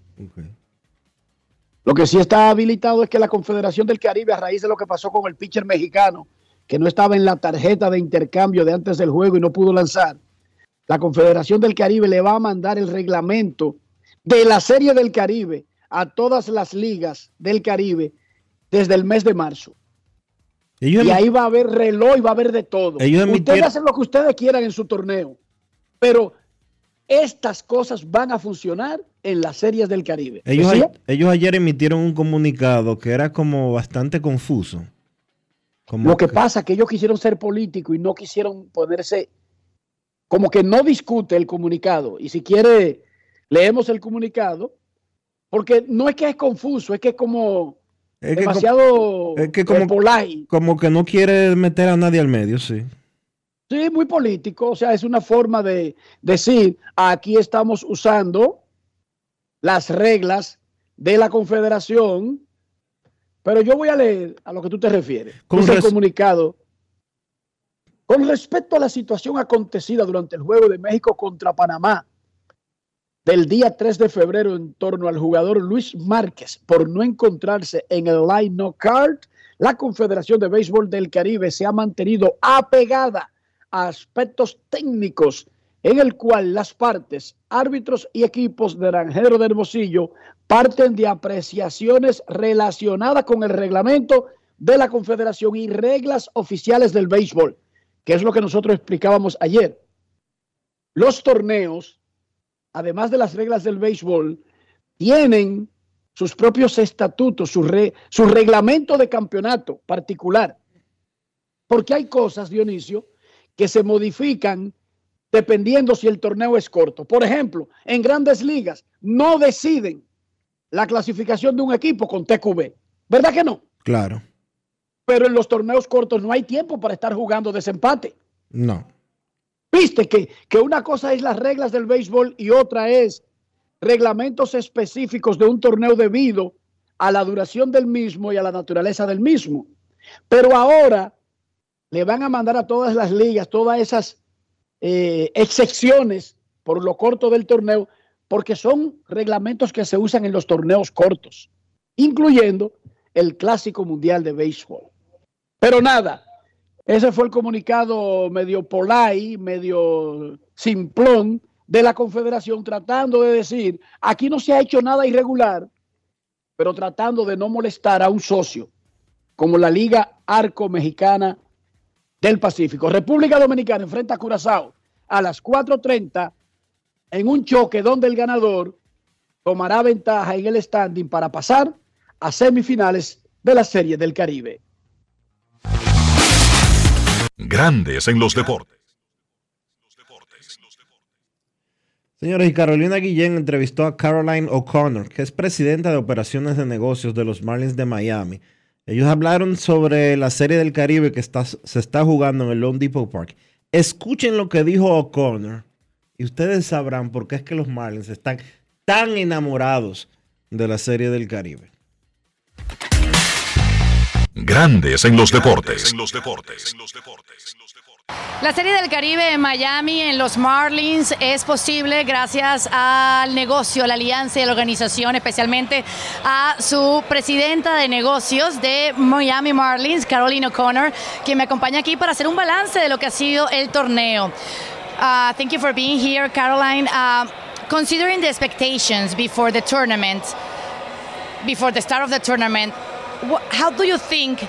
Lo que sí está habilitado es que la Confederación del Caribe, a raíz de lo que pasó con el pitcher mexicano, que no estaba en la tarjeta de intercambio de antes del juego y no pudo lanzar, la Confederación del Caribe le va a mandar el reglamento de la Serie del Caribe a todas las ligas del Caribe desde el mes de marzo. y ahí va a haber reloj y va a haber de todo. Ellos Ustedes hacen lo que ustedes quieran en su torneo, pero estas cosas van a funcionar en las series del Caribe. Ellos, ellos ayer emitieron un comunicado que era como bastante confuso. lo que, pasa es que ellos quisieron ser políticos y no quisieron ponerse, como que no discute el comunicado. Y si quiere, leemos el comunicado, porque no es que es confuso, es que es como demasiado es que como, como que no quiere meter a nadie al medio, sí. Sí, muy político, o sea, es una forma de decir, aquí estamos usando las reglas de la Confederación, pero yo voy a leer a lo que tú te refieres. Con el comunicado. Con respecto a la situación acontecida durante el Juego de México contra Panamá del día 3 de febrero en torno al jugador Luis Márquez por no encontrarse en el line no card, la Confederación de Béisbol del Caribe se ha mantenido apegada aspectos técnicos en el cual las partes, árbitros y equipos de Naranjero de Hermosillo parten de apreciaciones relacionadas con el reglamento de la Confederación y reglas oficiales del béisbol, que es lo que nosotros explicábamos ayer. Los torneos, además de las reglas del béisbol, tienen sus propios estatutos, su, su reglamento de campeonato particular. Porque hay cosas, Dionisio, que se modifican dependiendo si el torneo es corto. Por ejemplo, en grandes ligas no deciden la clasificación de un equipo con TQB. ¿Verdad que no? Claro. Pero en los torneos cortos no hay tiempo para estar jugando desempate. No. Viste que, que una cosa es las reglas del béisbol y otra es reglamentos específicos de un torneo debido a la duración del mismo y a la naturaleza del mismo. Pero ahora le van a mandar a todas las ligas, todas esas eh, excepciones por lo corto del torneo, porque son reglamentos que se usan en los torneos cortos, incluyendo el Clásico Mundial de Béisbol. Pero nada, ese fue el comunicado medio polay, medio simplón de la Confederación, tratando de decir, aquí no se ha hecho nada irregular, pero tratando de no molestar a un socio como la Liga Arco Mexicana del Pacífico. República Dominicana enfrenta a Curazao a las 4.30 en un choque donde el ganador tomará ventaja en el standing para pasar a semifinales de la Serie del Caribe. Grandes en los deportes. Señores, y Carolina Guillén entrevistó a Caroline O'Connor, que es presidenta de operaciones de negocios de los Marlins de Miami ellos hablaron sobre la serie del Caribe que está, se está jugando en el Lone Depot Park. Escuchen lo que dijo O'Connor y ustedes sabrán por qué es que los Marlins están tan enamorados de la serie del Caribe. Grandes en los deportes. En los deportes. La Serie del Caribe en Miami, en los Marlins, es posible gracias al negocio, la alianza y la organización, especialmente a su presidenta de negocios de Miami Marlins, Caroline O'Connor, quien me acompaña aquí para hacer un balance de lo que ha sido el torneo. Uh, thank you for being here, Caroline. Uh, considering the expectations before the tournament, before the start of the tournament, how do you think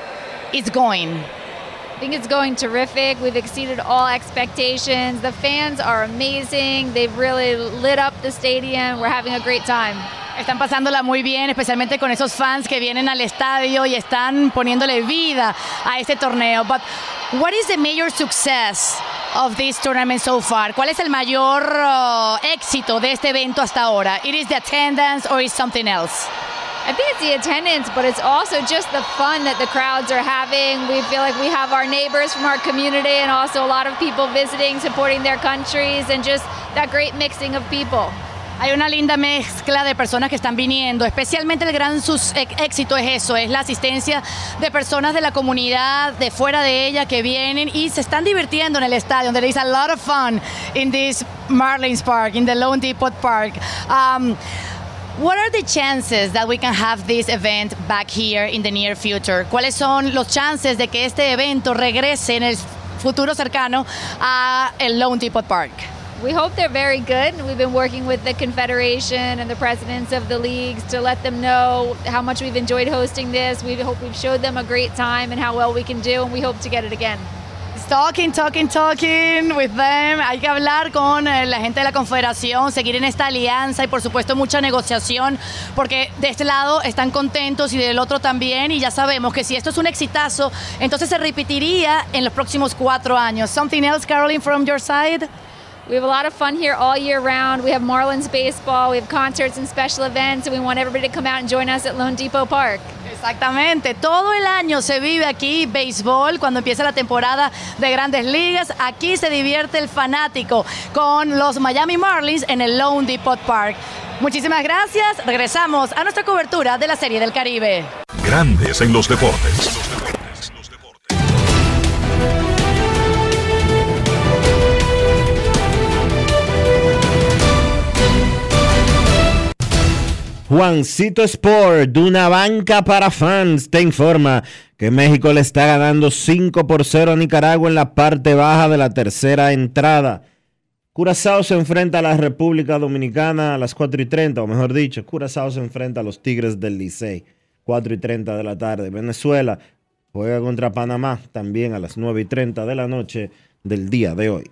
it's going? I think it's going terrific. We've exceeded all expectations. The fans are amazing. They've really lit up the stadium. We're having a great time. Están pasándola muy bien, especialmente con esos fans que vienen al estadio y están poniéndole vida a este torneo. But what is the major success of this tournament so far? ¿Cuál es el mayor uh, éxito de este evento hasta ahora? It is the attendance or is something else? I think it's the attendance, but it's also just the fun that the crowds are having. We feel like we have our neighbors from our community and also a lot of people visiting, supporting their countries, and just that great mixing of people. Hay una linda mezcla de personas que están viniendo, especialmente el gran éxito es eso, es la asistencia de personas de la comunidad, de fuera de ella, que vienen y se están divirtiendo en el estadio. There is a lot of fun in this Marlins Park, in the Lone Depot Park. Um, What are the chances that we can have this event back here in the near future? ¿Cuáles son los chances de que este evento regrese en el futuro cercano a el Lone Depot Park? we hope they're very good. We've been working with the Confederation and the presidents of the leagues to let them know how much we've enjoyed hosting this. We hope we've showed them a great time and how well we can do, and we hope to get it again. Talking, talking, talking with them. Hay que hablar con eh, la gente de la Confederación, seguir en esta alianza y por supuesto mucha negociación, porque de este lado están contentos y del otro también. Y ya sabemos que si esto es un exitazo, entonces se repetiría en los próximos cuatro años. Something else, Caroline, from your side? We have a lot of fun here all year round. We have Marlins baseball, we have concerts and special events, and we want everybody to come out and join us at Lone Depot Park. Exactamente, todo el año se vive aquí béisbol cuando empieza la temporada de grandes ligas. Aquí se divierte el fanático con los Miami Marlins en el Lone Depot Park. Muchísimas gracias. Regresamos a nuestra cobertura de la Serie del Caribe. Grandes en los deportes. Juancito Sport, de una banca para fans, te informa que México le está ganando 5 por 0 a Nicaragua en la parte baja de la tercera entrada. Curazao se enfrenta a la República Dominicana a las 4 y 30, o mejor dicho, Curazao se enfrenta a los Tigres del Licey, 4 y 30 de la tarde. Venezuela juega contra Panamá también a las 9 y 30 de la noche del día de hoy.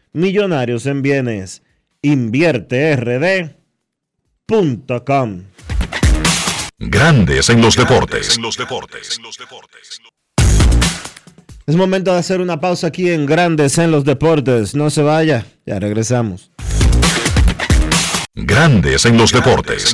millonarios en bienes. InvierteRD.com. Grandes en los deportes. Es momento de hacer una pausa aquí en Grandes en los deportes. No se vaya, ya regresamos. Grandes en los deportes.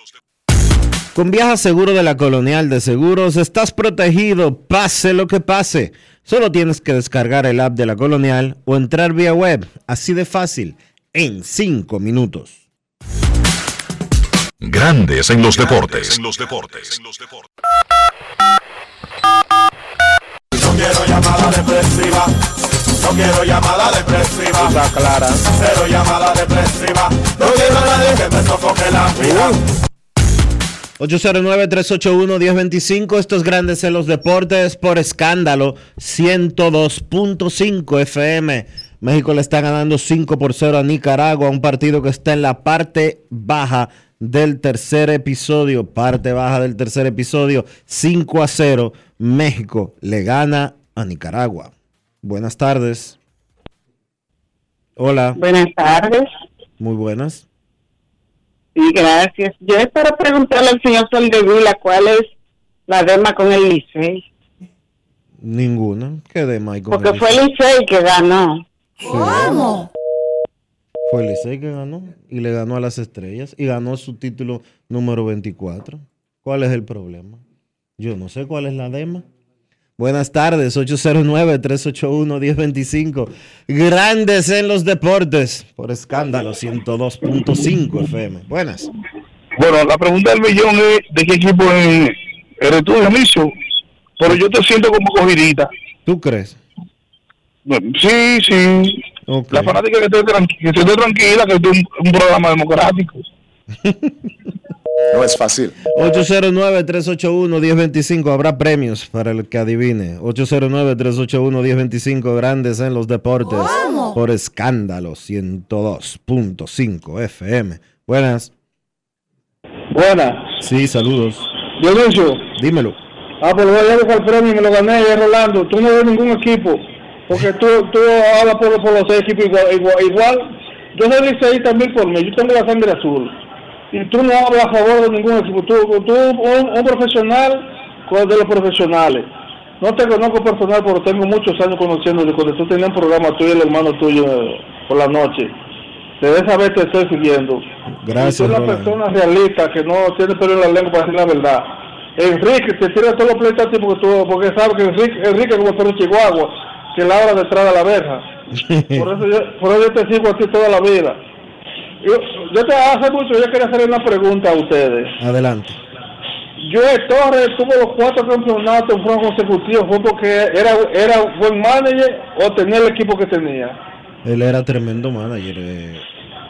Con Viaja Seguro de la Colonial de Seguros estás protegido, pase lo que pase. Solo tienes que descargar el app de la Colonial o entrar vía web, así de fácil, en 5 minutos. Grandes en los deportes. En los deportes. No quiero llamada depresiva. No quiero llamada depresiva. Está clara. Cero llamada depresiva. No quiero a nadie que me sofoque la vida. 809-381-1025, estos grandes en los deportes por escándalo, 102.5 FM. México le está ganando 5 por 0 a Nicaragua, un partido que está en la parte baja del tercer episodio, parte baja del tercer episodio, 5 a 0. México le gana a Nicaragua. Buenas tardes. Hola. Buenas tardes. Muy buenas. Sí, gracias. Yo es para preguntarle al señor Soldevila cuál es la dema con el Licey. Ninguna. ¿Qué dema hay con Porque el fue el Licey que ganó. ¿Cómo? Fue el Licey que ganó y le ganó a las estrellas y ganó su título número 24. ¿Cuál es el problema? Yo no sé cuál es la dema. Buenas tardes, 809-381-1025. Grandes en los deportes, por escándalo, 102.5 FM. Buenas. Bueno, la pregunta del millón es de qué equipo es- eres tú, Dionisio. Pero yo te siento como cogidita. ¿Tú crees? Bueno, Sí, sí. La fanática que esté, tranqui- que esté tranquila, que es un, un programa democrático. No es fácil. 809-381-1025. Habrá premios para el que adivine. 809-381-1025. Grandes en los deportes. Por escándalo 102.5 FM. Buenas. Buenas. Sí, saludos. Dionisio. Dímelo. Ah, pues voy a buscar el premio y me lo gané, ya, Rolando. Tú no ves ningún equipo. Porque tú, tú hablas por, por los seis equipos igual, igual, igual. Yo soy liceísta también por mí. Yo tengo la sangre azul. Y tú no hablas a favor de ningún equipo. Tú, tú un, un profesional de los profesionales. No te conozco personal, pero tengo muchos años conociéndote. Cuando tú tenías un programa tuyo y el hermano tuyo por la noche. Debes saber que estoy siguiendo. Gracias, soy una persona realista que no tiene pelo en la lengua para decir la verdad. Enrique, te tira todos los pleitos a ti porque, tú, porque sabe que Enrique, Enrique como perro chihuahua, que ladra detrás de la verja. Por eso, yo, por eso yo te sigo a ti toda la vida. Yo, yo te hace mucho, yo quería hacer una pregunta a ustedes. Adelante. Joe Torres tuvo los cuatro campeonatos en forma consecutiva, ¿fue porque era, era buen manager o tenía el equipo que tenía? Él era tremendo manager, eh,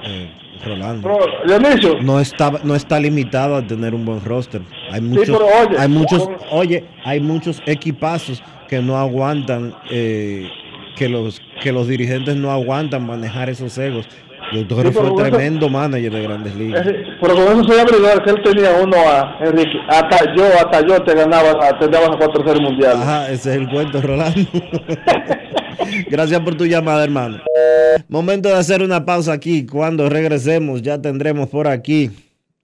eh, Rolando. Pero, No está, no está limitado a tener un buen roster. Hay muchos, oye, hay muchos, con- oye, hay muchos equipazos que no aguantan, eh, que los, que los dirigentes no aguantan manejar esos egos. Y Torres Sí, pero fue tremendo manager de Grandes Ligas. eh, pero con eso soy averiguar que él tenía uno a Enrique. Hasta yo, hasta yo te ganaba, te dabas a cuatro series mundiales. Ajá, ese es el cuento, Rolando. Gracias por tu llamada, hermano. Momento de hacer una pausa aquí. Cuando regresemos, ya tendremos por aquí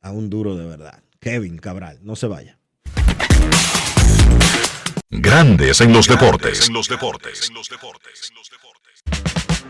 a un duro de verdad. Kevin Cabral, no se vaya. Grandes en los deportes. los deportes.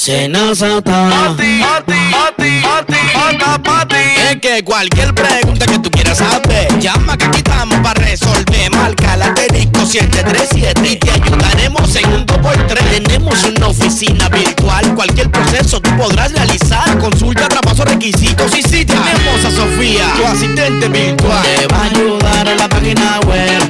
Senazata. Es que cualquier pregunta que tú quieras saber, llama que aquí estamos para resolver. Marca la asterisco 737 y te ayudaremos en un 2x3. Tenemos una oficina virtual, cualquier proceso tú podrás realizar. Consulta, traspaso, requisitos y si tenemos a Sofía, tu asistente virtual. Te va a ayudar en la página web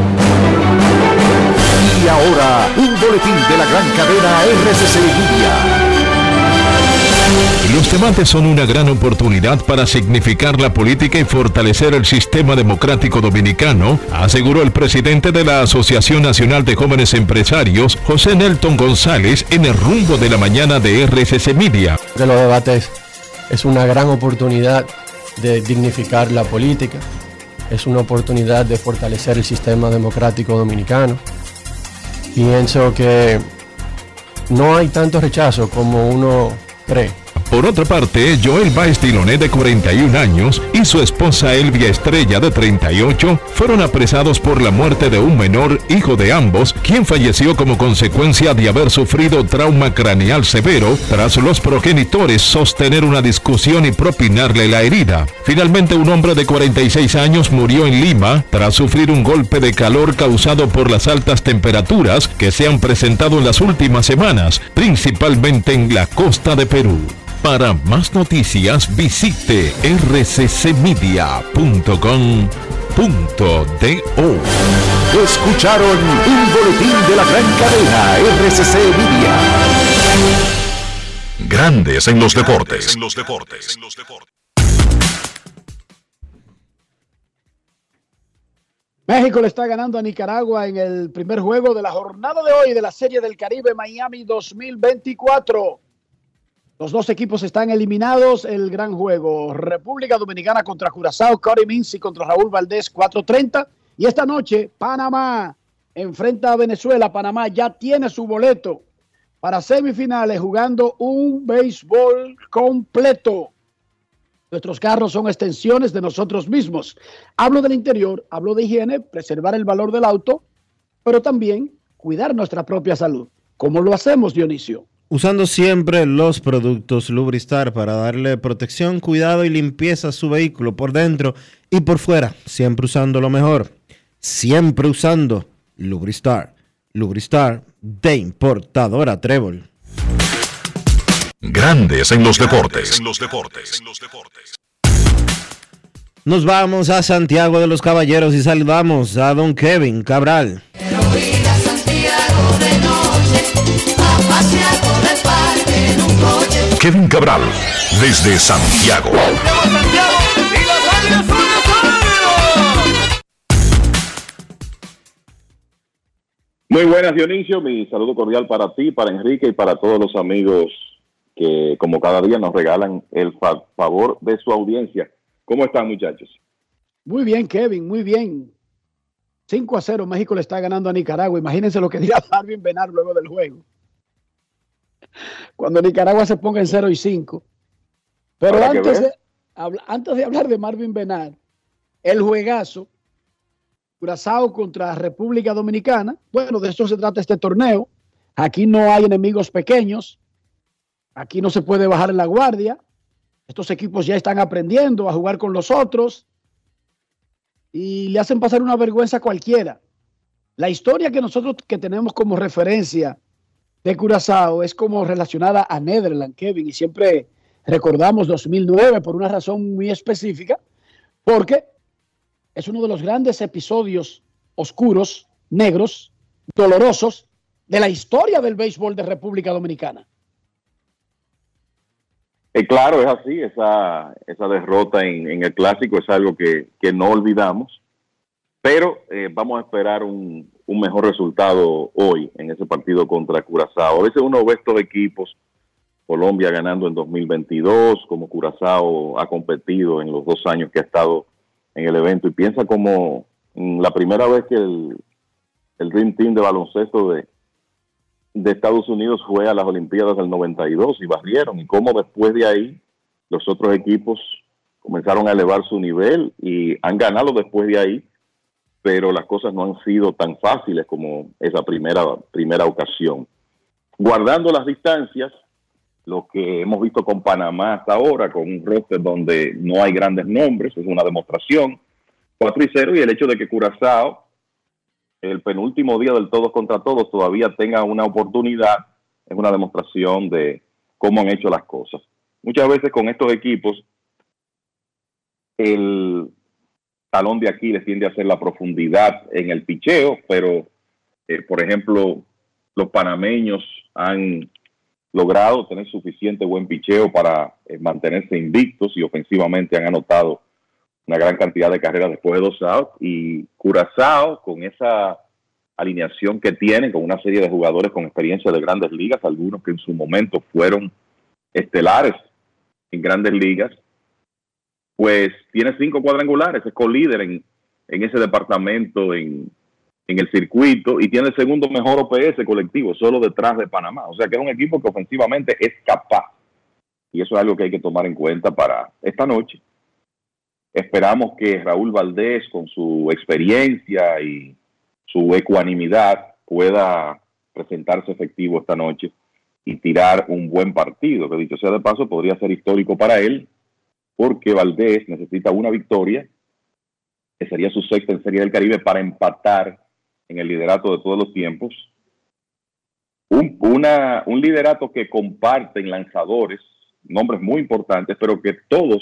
Y ahora, un boletín de la gran cadena RCC Media. Los debates son una gran oportunidad para significar la política y fortalecer el sistema democrático dominicano, aseguró el presidente de la Asociación Nacional de Jóvenes Empresarios, José Nelton González, en el rumbo de la mañana de RCC Media. de los debates es una gran oportunidad de dignificar la política, es una oportunidad de fortalecer el sistema democrático dominicano. Pienso que no hay tanto rechazo como uno cree. Por otra parte, Joel Baez Diloné, de 41 años, y su esposa Elvia Estrella, de 38, fueron apresados por la muerte de un menor, hijo de ambos, quien falleció como consecuencia de haber sufrido trauma craneal severo tras los progenitores sostener una discusión y propinarle la herida. Finalmente, un hombre de 46 años murió en Lima tras sufrir un golpe de calor causado por las altas temperaturas que se han presentado en las últimas semanas, principalmente en la costa de Perú. Para más noticias visite rccmedia.com.do. Escucharon un boletín de la gran cadena RCC Media. Grandes en los deportes. los deportes. México le está ganando a Nicaragua en el primer juego de la jornada de hoy de la Serie del Caribe Miami 2024. Los dos equipos están eliminados. El gran juego. República Dominicana contra Curazao, Cody Mincy contra Raúl Valdés 4.30. Y esta noche, Panamá enfrenta a Venezuela. Panamá ya tiene su boleto para semifinales jugando un béisbol completo. Nuestros carros son extensiones de nosotros mismos. Hablo del interior, hablo de higiene, preservar el valor del auto, pero también cuidar nuestra propia salud. ¿Cómo lo hacemos, Dionisio? Usando siempre los productos Lubristar para darle protección, cuidado y limpieza a su vehículo por dentro y por fuera. Siempre usando lo mejor. Siempre usando Lubristar. Lubristar de importadora Trébol. Grandes en los deportes. En los deportes. Nos vamos a Santiago de los Caballeros y saludamos a don Kevin Cabral. Kevin Cabral, desde Santiago. Muy buenas, Dionisio. Mi saludo cordial para ti, para Enrique y para todos los amigos que, como cada día, nos regalan el fa- favor de su audiencia. ¿Cómo están, muchachos? Muy bien, Kevin, muy bien. 5 a 0, México le está ganando a Nicaragua. Imagínense lo que dirá Marvin Benar luego del juego. Cuando Nicaragua se ponga en 0 y 5. Pero antes de, habla- antes de hablar de Marvin Benar, el juegazo, Curazao contra República Dominicana. Bueno, de eso se trata este torneo. Aquí no hay enemigos pequeños. Aquí no se puede bajar la guardia. Estos equipos ya están aprendiendo a jugar con los otros y le hacen pasar una vergüenza a cualquiera. La historia que nosotros que tenemos como referencia de Curazao es como relacionada a Netherlands, Kevin, y siempre recordamos 2009 por una razón muy específica, porque es uno de los grandes episodios oscuros, negros, dolorosos de la historia del béisbol de República Dominicana. Eh, claro, es así. Esa, esa derrota en, en el clásico es algo que, que no olvidamos. Pero eh, vamos a esperar un, un mejor resultado hoy en ese partido contra Curazao. A veces uno ve estos equipos, Colombia ganando en 2022, como Curazao ha competido en los dos años que ha estado en el evento, y piensa como mm, la primera vez que el, el Dream Team de baloncesto de, de Estados Unidos fue a las Olimpiadas del 92 y barrieron, y cómo después de ahí los otros equipos comenzaron a elevar su nivel y han ganado después de ahí, pero las cosas no han sido tan fáciles como esa primera, primera ocasión. Guardando las distancias, lo que hemos visto con Panamá hasta ahora, con un roster donde no hay grandes nombres, es una demostración, 4 y 0, y el hecho de que Curazao, el penúltimo día del todos contra todos, todavía tenga una oportunidad, es una demostración de cómo han hecho las cosas. Muchas veces con estos equipos, el talón de Aquiles tiende a ser la profundidad en el picheo, pero, eh, por ejemplo, los panameños han logrado tener suficiente buen picheo para eh, mantenerse invictos y ofensivamente han anotado una gran cantidad de carreras después de dos outs. Y Curazao con esa alineación que tiene con una serie de jugadores con experiencia de grandes ligas, algunos que en su momento fueron estelares en grandes ligas, pues tiene cinco cuadrangulares, es co-líder en, en ese departamento en, en el circuito y tiene el segundo mejor OPS colectivo, solo detrás de Panamá. O sea que es un equipo que ofensivamente es capaz. Y eso es algo que hay que tomar en cuenta para esta noche. Esperamos que Raúl Valdés, con su experiencia y su ecuanimidad, pueda presentarse efectivo esta noche y tirar un buen partido, que dicho sea de paso, podría ser histórico para él, porque Valdés necesita una victoria, que sería su sexta en Serie del Caribe, para empatar en el liderato de todos los tiempos. Un, liderato que comparten lanzadores, nombres muy importantes, pero que todos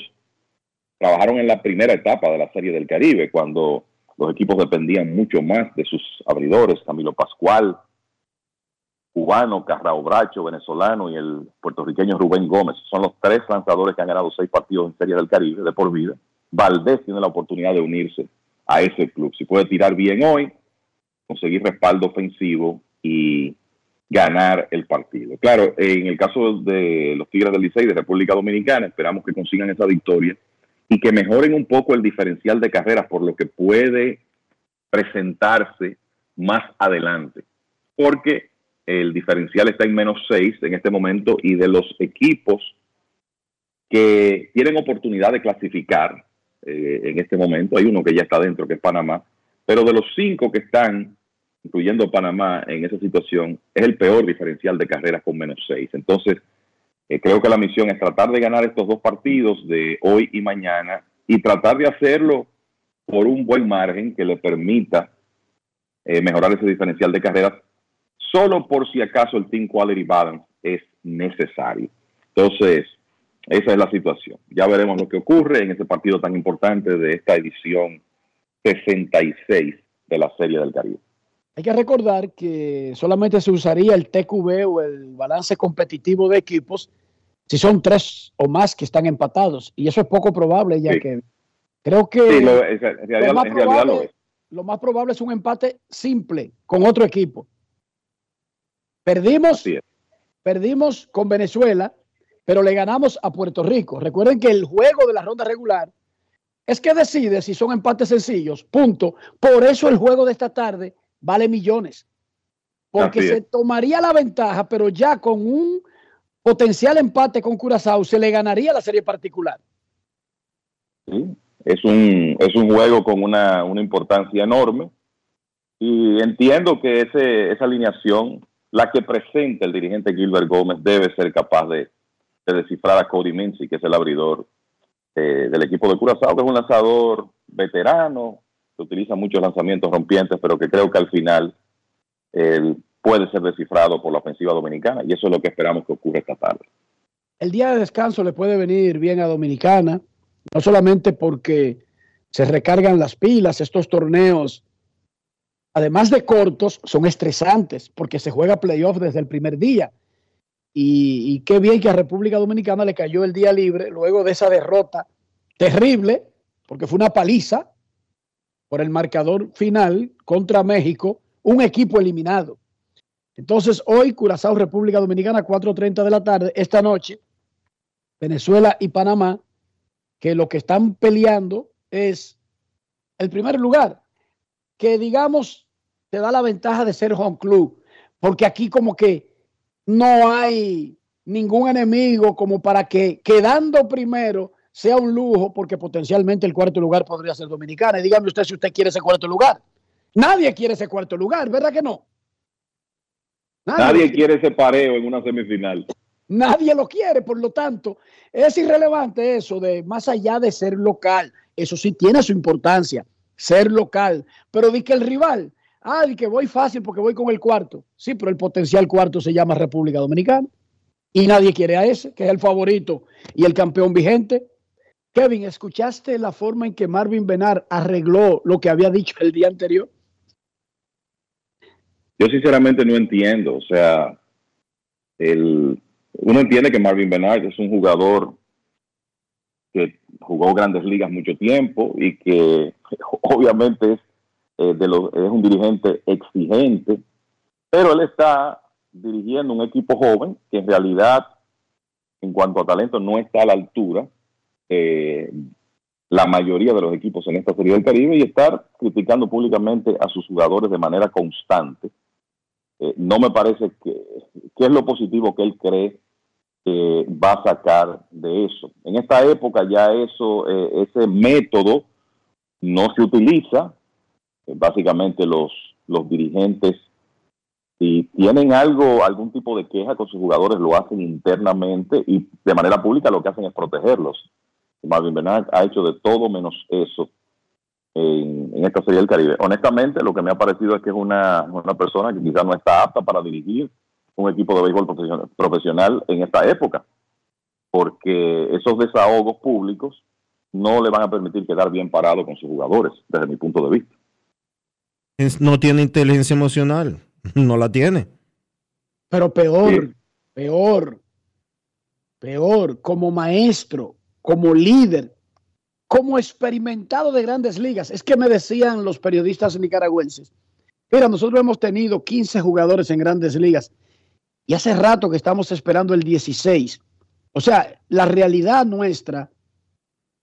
trabajaron en la primera etapa de la Serie del Caribe, cuando los equipos dependían mucho más de sus abridores, Camilo Pascual, cubano, Carrao Bracho, venezolano y el puertorriqueño Rubén Gómez. Son los tres lanzadores que han ganado seis partidos en Serie del Caribe de por vida. Valdés tiene la oportunidad de unirse a ese club. Si puede tirar bien hoy, conseguir respaldo ofensivo y ganar el partido. Claro, en el caso de los Tigres del Licey de República Dominicana, esperamos que consigan esa victoria y que mejoren un poco el diferencial de carreras, por lo que puede presentarse más adelante, porque el diferencial está en menos 6 en este momento y de los equipos que tienen oportunidad de clasificar eh, en este momento, hay uno que ya está dentro, que es Panamá, pero de los cinco que están, incluyendo Panamá, en esa situación, es el peor diferencial de carreras con menos 6. Entonces, eh, creo que la misión es tratar de ganar estos dos partidos de hoy y mañana y tratar de hacerlo por un buen margen que le permita eh, mejorar ese diferencial de carreras, solo por si acaso el Team Quality Balance es necesario. Entonces, esa es la situación. Ya veremos lo que ocurre en ese partido tan importante de esta edición 66 de la Serie del Caribe. Hay que recordar que solamente se usaría el TQB o el balance competitivo de equipos si son tres o más que están empatados. Y eso es poco probable, ya que creo que sí, lo, en realidad, lo, más en realidad probable, lo es. lo más probable es un empate simple con otro equipo. Perdimos, perdimos con Venezuela, pero le ganamos a Puerto Rico. Recuerden que el juego de la ronda regular es que decide si son empates sencillos, punto. Por eso el juego de esta tarde vale millones. Porque se tomaría la ventaja, pero ya con un potencial empate con Curazao se le ganaría la serie particular. Sí, Es un, es un juego con una, una importancia enorme y entiendo que ese, esa alineación, la que presenta el dirigente Gilbert Gómez, debe ser capaz de, de descifrar a Cody Mincy, que es el abridor eh, del equipo de Curazao, que es un lanzador veterano, que utiliza muchos lanzamientos rompientes, pero que creo que al final puede ser descifrado por la ofensiva dominicana y eso es lo que esperamos que ocurra esta tarde. El día de descanso le puede venir bien a Dominicana, no solamente porque se recargan las pilas, estos torneos, además de cortos, son estresantes porque se juega playoff desde el primer día. Y, qué bien que a República Dominicana le cayó el día libre luego de esa derrota terrible, porque fue una paliza por el marcador final contra México, un equipo eliminado. Entonces, hoy Curazao, República Dominicana, 4.30 de la tarde. Esta noche, Venezuela y Panamá, que lo que están peleando es el primer lugar, que digamos te da la ventaja de ser home club, porque aquí como que no hay ningún enemigo como para que quedando primero sea un lujo, porque potencialmente el cuarto lugar podría ser Dominicana. Y dígame usted si usted quiere ese cuarto lugar. Nadie quiere ese cuarto lugar, ¿verdad que no? Nadie quiere ese pareo en una semifinal. Nadie lo quiere, por lo tanto, es irrelevante eso de más allá de ser local. Eso sí tiene su importancia, ser local. Pero di que el rival, ah, di que voy fácil porque voy con el cuarto. Sí, pero el potencial cuarto se llama República Dominicana. Y nadie quiere a ese, que es el favorito y el campeón vigente. Kevin, ¿escuchaste la forma en que Marvin Benar arregló lo que había dicho el día anterior? Yo sinceramente no entiendo, o sea, el, uno entiende que Marvin Bernard es un jugador que jugó grandes ligas mucho tiempo y que obviamente es, eh, de los, es un dirigente exigente, pero él está dirigiendo un equipo joven que en realidad, en cuanto a talento, no está a la altura eh, la mayoría de los equipos en esta serie del Caribe y estar criticando públicamente a sus jugadores de manera constante. Eh, no me parece que, que, es lo positivo que él cree que va a sacar de eso. En esta época ya eso, eh, ese método no se utiliza. Eh, básicamente los, los dirigentes, si tienen algo, algún tipo de queja con sus jugadores, lo hacen internamente y de manera pública lo que hacen es protegerlos. Marvin Bernard ha hecho de todo menos eso en, en, esta serie del Caribe. Honestamente, lo que me ha parecido es que es una, una persona que quizás no está apta para dirigir un equipo de béisbol profesional, profesional en esta época, porque esos desahogos públicos no le van a permitir quedar bien parado con sus jugadores, desde mi punto de vista. No tiene inteligencia emocional, no la tiene. Pero peor, sí. peor, peor, como maestro, como líder, como experimentado de grandes ligas. Es que me decían los periodistas nicaragüenses, mira, nosotros hemos tenido 15 jugadores en grandes ligas y hace rato que estamos esperando el 16. O sea, la realidad nuestra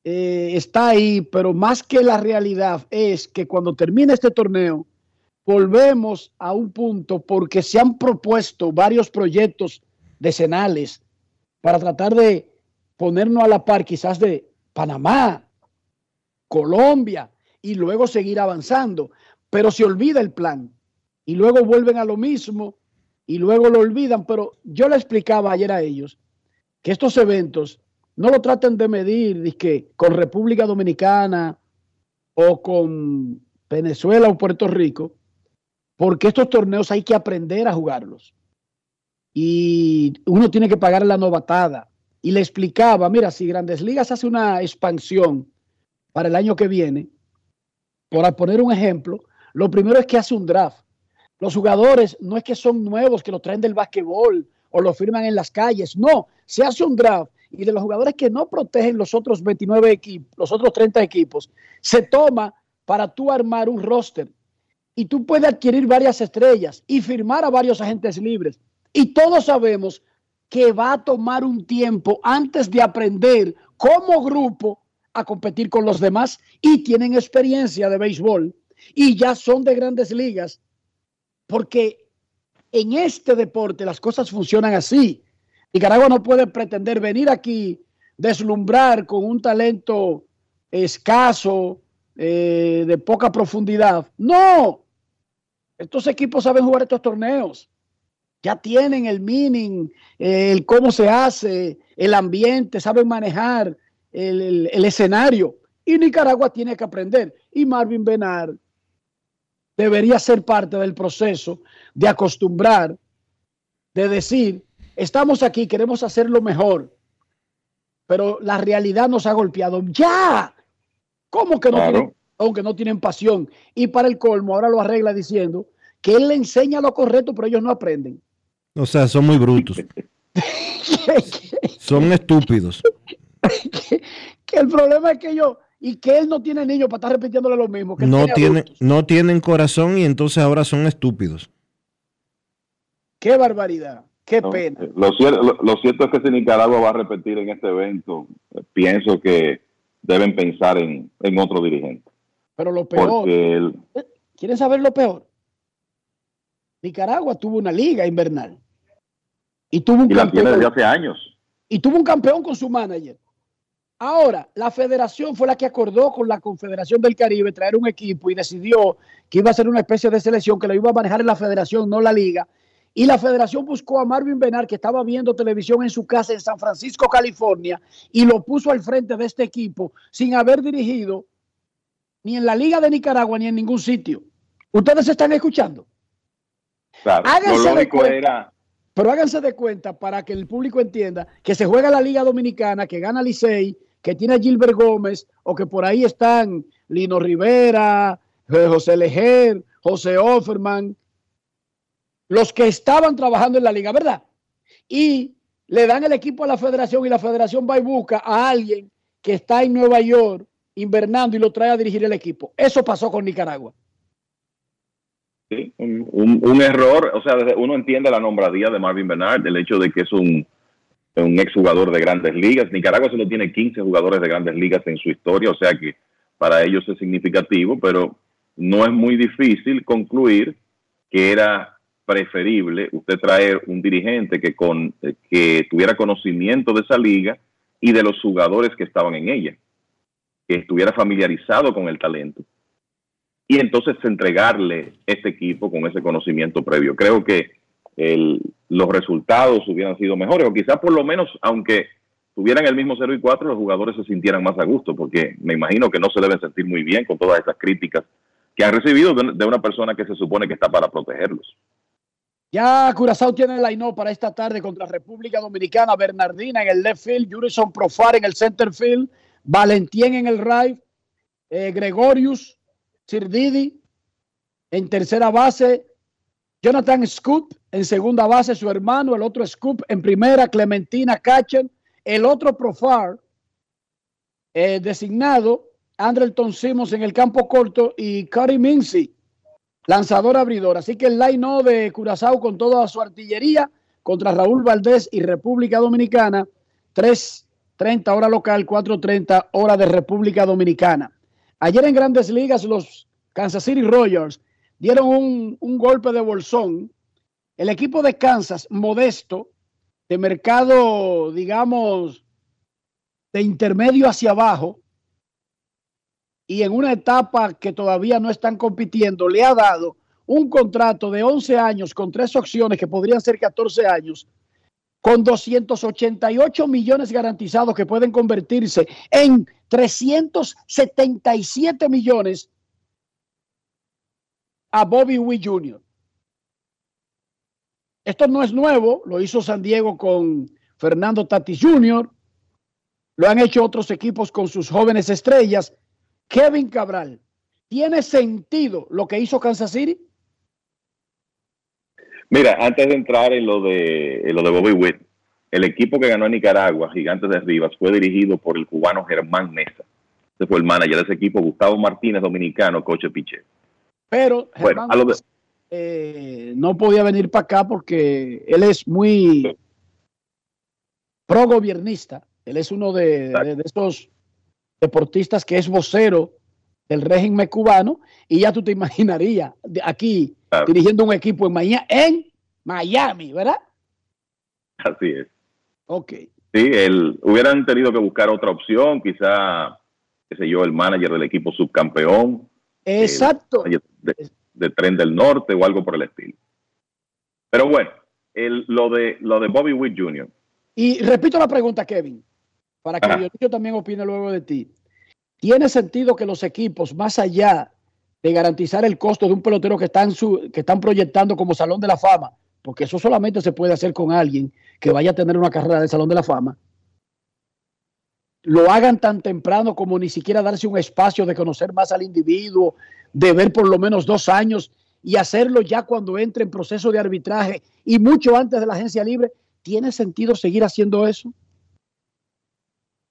eh, está ahí, pero más que la realidad es que cuando termine este torneo, volvemos a un punto porque se han propuesto varios proyectos decenales para tratar de ponernos a la par quizás de Panamá, Colombia y luego seguir avanzando. Pero se olvida el plan y luego vuelven a lo mismo y luego lo olvidan. Pero yo le explicaba ayer a ellos que estos eventos no lo traten de medir que con República Dominicana o con Venezuela o Puerto Rico, porque estos torneos hay que aprender a jugarlos. Y uno tiene que pagar la novatada. Y le explicaba, mira, si Grandes Ligas hace una expansión para el año que viene, por poner un ejemplo, lo primero es que hace un draft. Los jugadores no es que son nuevos, que lo traen del básquetbol o lo firman en las calles. No, se hace un draft y de los jugadores que no protegen los otros 29 equipos, los otros 30 equipos, se toma para tú armar un roster y tú puedes adquirir varias estrellas y firmar a varios agentes libres. Y todos sabemos que va a tomar un tiempo antes de aprender como grupo a competir con los demás y tienen experiencia de béisbol y ya son de grandes ligas, porque en este deporte las cosas funcionan así. Nicaragua no puede pretender venir aquí, deslumbrar con un talento escaso, eh, de poca profundidad. No, estos equipos saben jugar estos torneos. Ya tienen el meaning, el cómo se hace, el ambiente, saben manejar el, el escenario. Y Nicaragua tiene que aprender. Y Marvin Benar debería ser parte del proceso de acostumbrar, de decir, estamos aquí, queremos hacerlo mejor, pero la realidad nos ha golpeado. Ya, ¿cómo que no tienen, aunque no tienen pasión? Y para el colmo, ahora lo arregla diciendo que él le enseña lo correcto, pero ellos no aprenden. O sea, son muy brutos. son estúpidos. que, el problema es que ellos y que él no tiene niños para estar repitiéndole lo mismo. Que no, tienen, no tienen corazón y entonces ahora son estúpidos. Qué barbaridad, qué pena. Eh, lo, cierto, lo, cierto es que si Nicaragua va a repetir en este evento, eh, pienso que deben pensar en, otro dirigente. Pero lo peor, eh, ¿quieren saber lo peor? Nicaragua tuvo una liga invernal y tuvo un y campeón. La tiene desde hace años. Y tuvo un campeón con su manager. Ahora, la federación fue la que acordó con la Confederación del Caribe traer un equipo y decidió que iba a ser una especie de selección que lo iba a manejar en la federación, no la liga. Y la federación buscó a Marvin Benar, que estaba viendo televisión en su casa en San Francisco, California, y lo puso al frente de este equipo sin haber dirigido ni en la Liga de Nicaragua ni en ningún sitio. ¿Ustedes están escuchando? Claro, lo lógico era pero háganse de cuenta para que el público entienda que se juega la Liga Dominicana, que gana Licey, que tiene a Gilbert Gómez, o que por ahí están Lino Rivera, eh, José Lejer, José Offerman, los que estaban trabajando en la liga, ¿verdad? Y le dan el equipo a la federación y la federación va y busca a alguien que está en Nueva York invernando y lo trae a dirigir el equipo. Eso pasó con Nicaragua. Sí, un, un, error, o sea, uno entiende la nombradía de Marvin Bernard, el hecho de que es un, un exjugador de grandes ligas. Nicaragua solo tiene 15 jugadores de grandes ligas en su historia, o sea que para ellos es significativo, pero no es muy difícil concluir que era preferible usted traer un dirigente que, con, que tuviera conocimiento de esa liga y de los jugadores que estaban en ella, que estuviera familiarizado con el talento y entonces entregarle este equipo con ese conocimiento previo. Creo que los resultados hubieran sido mejores, o quizás por lo menos, aunque tuvieran el mismo 0 y 4, los jugadores se sintieran más a gusto, porque me imagino que no se deben sentir muy bien con todas esas críticas que han recibido de, una persona que se supone que está para protegerlos. Ya Curazao tiene la INO para esta tarde contra República Dominicana, Bernardina en el left field, Jurison Profar en el center field, Valentien en el right, eh, Gregorius, Didi en tercera base, Jonathan Scoop en segunda base, su hermano, el otro Scoop en primera, Clementina Catcher, el otro Profar eh, designado, Andrelton Simmons en el campo corto y Cody Mincy, lanzador abridor. Así que el line de Curazao con toda su artillería contra Raúl Valdés y República Dominicana, tres 3.30 hora local, 4.30 hora de República Dominicana. Ayer en grandes ligas los Kansas City Royals dieron un, un golpe de bolsón. El equipo de Kansas, modesto, de mercado, digamos, de intermedio hacia abajo, y en una etapa que todavía no están compitiendo, le ha dado un contrato de 11 años con tres opciones que podrían ser 14 años, con 288 millones garantizados que pueden convertirse en 377 millones a Bobby Witt Jr. Esto no es nuevo, lo hizo San Diego con Fernando Tatis Jr., lo han hecho otros equipos con sus jóvenes estrellas. Kevin Cabral, ¿tiene sentido lo que hizo Kansas City? Mira, antes de entrar en lo de, lo de Bobby Witt, el equipo que ganó en Nicaragua, Gigantes de Rivas, fue dirigido por el cubano Germán Mesa. Ese fue el manager de ese equipo, Gustavo Martínez, dominicano, coche piche. Pero Germán de- eh, no podía venir para acá porque él es muy pro gobiernista. Él es uno de, de- de esos deportistas que es vocero del régimen cubano y ya tú te imaginarías aquí Claro. dirigiendo un equipo en Miami, en Miami, ¿verdad? Así es. Ok. Sí, el, hubieran tenido que buscar otra opción, quizá, qué sé yo, el manager del equipo subcampeón, Exacto. manager de, de Tren del Norte o algo por el estilo. Pero bueno, el, lo, de, lo de Bobby Witt Jr., Y repito la pregunta, Kevin, para que Ajá. Dionisio también opine luego de ti. ¿Tiene sentido que los equipos, más allá de garantizar el costo de un pelotero que están, su, que están proyectando como Salón de la Fama, porque eso solamente se puede hacer con alguien que vaya a tener una carrera de Salón de la Fama, lo hagan tan temprano como ni siquiera darse un espacio de conocer más al individuo, de ver por lo menos dos años y hacerlo ya cuando entre en proceso de arbitraje y mucho antes de la agencia libre? ¿Tiene sentido seguir haciendo eso?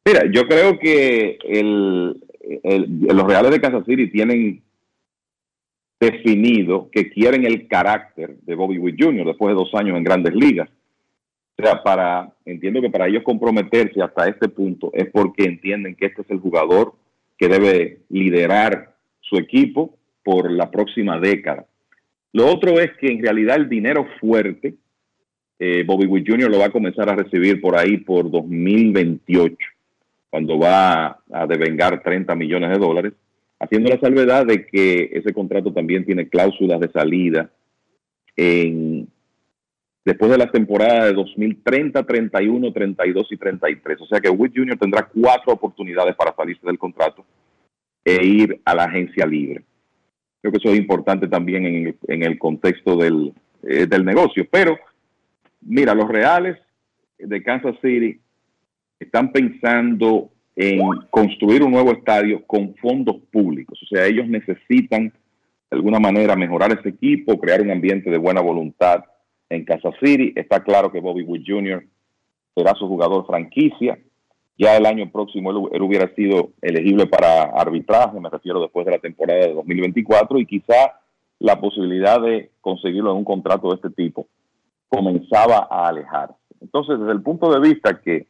Mira, yo creo que el, los Reales de Kansas City tienen definido que quieren el carácter de Bobby Witt Jr. después de dos años en grandes ligas. O sea, para, entiendo que para ellos comprometerse hasta este punto es porque entienden que este es el jugador que debe liderar su equipo por la próxima década. Lo otro es que en realidad el dinero fuerte, eh, Bobby Witt Jr. lo va a comenzar a recibir por ahí por 2028 cuando va a devengar 30 millones de dólares, haciendo la salvedad de que ese contrato también tiene cláusulas de salida en, después de las temporadas de 2030, 31, 32 y 33. O sea que Witt Jr. tendrá cuatro oportunidades para salirse del contrato e ir a la agencia libre. Creo que eso es importante también en el, en el contexto del, eh, del negocio. Pero, mira, los reales de Kansas City están pensando en construir un nuevo estadio con fondos públicos. O sea, ellos necesitan de alguna manera mejorar ese equipo, crear un ambiente de buena voluntad en Kansas City. Está claro que Bobby Witt Jr. será su jugador franquicia. Ya el año próximo él, él hubiera sido elegible para arbitraje, me refiero después de la temporada de 2024, y quizá la posibilidad de conseguirlo en un contrato de este tipo comenzaba a alejarse. Entonces, desde el punto de vista que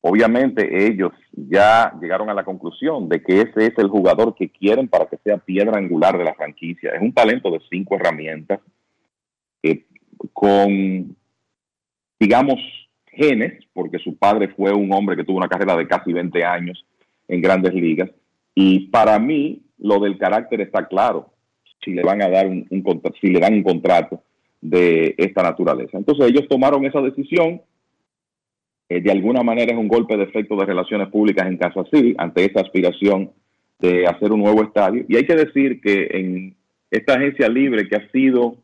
obviamente ellos ya llegaron a la conclusión de que ese es el jugador que quieren para que sea piedra angular de la franquicia. Es un talento de cinco herramientas con, digamos, genes, porque su padre fue un hombre que tuvo una carrera de casi 20 años en grandes ligas. Y para mí, lo del carácter está claro, si le van a dar un, si le dan un contrato de esta naturaleza. Entonces ellos tomaron esa decisión, eh, de alguna manera es un golpe de efecto de relaciones públicas en Kansas City ante esa aspiración de hacer un nuevo estadio. Y hay que decir que en esta agencia libre que ha sido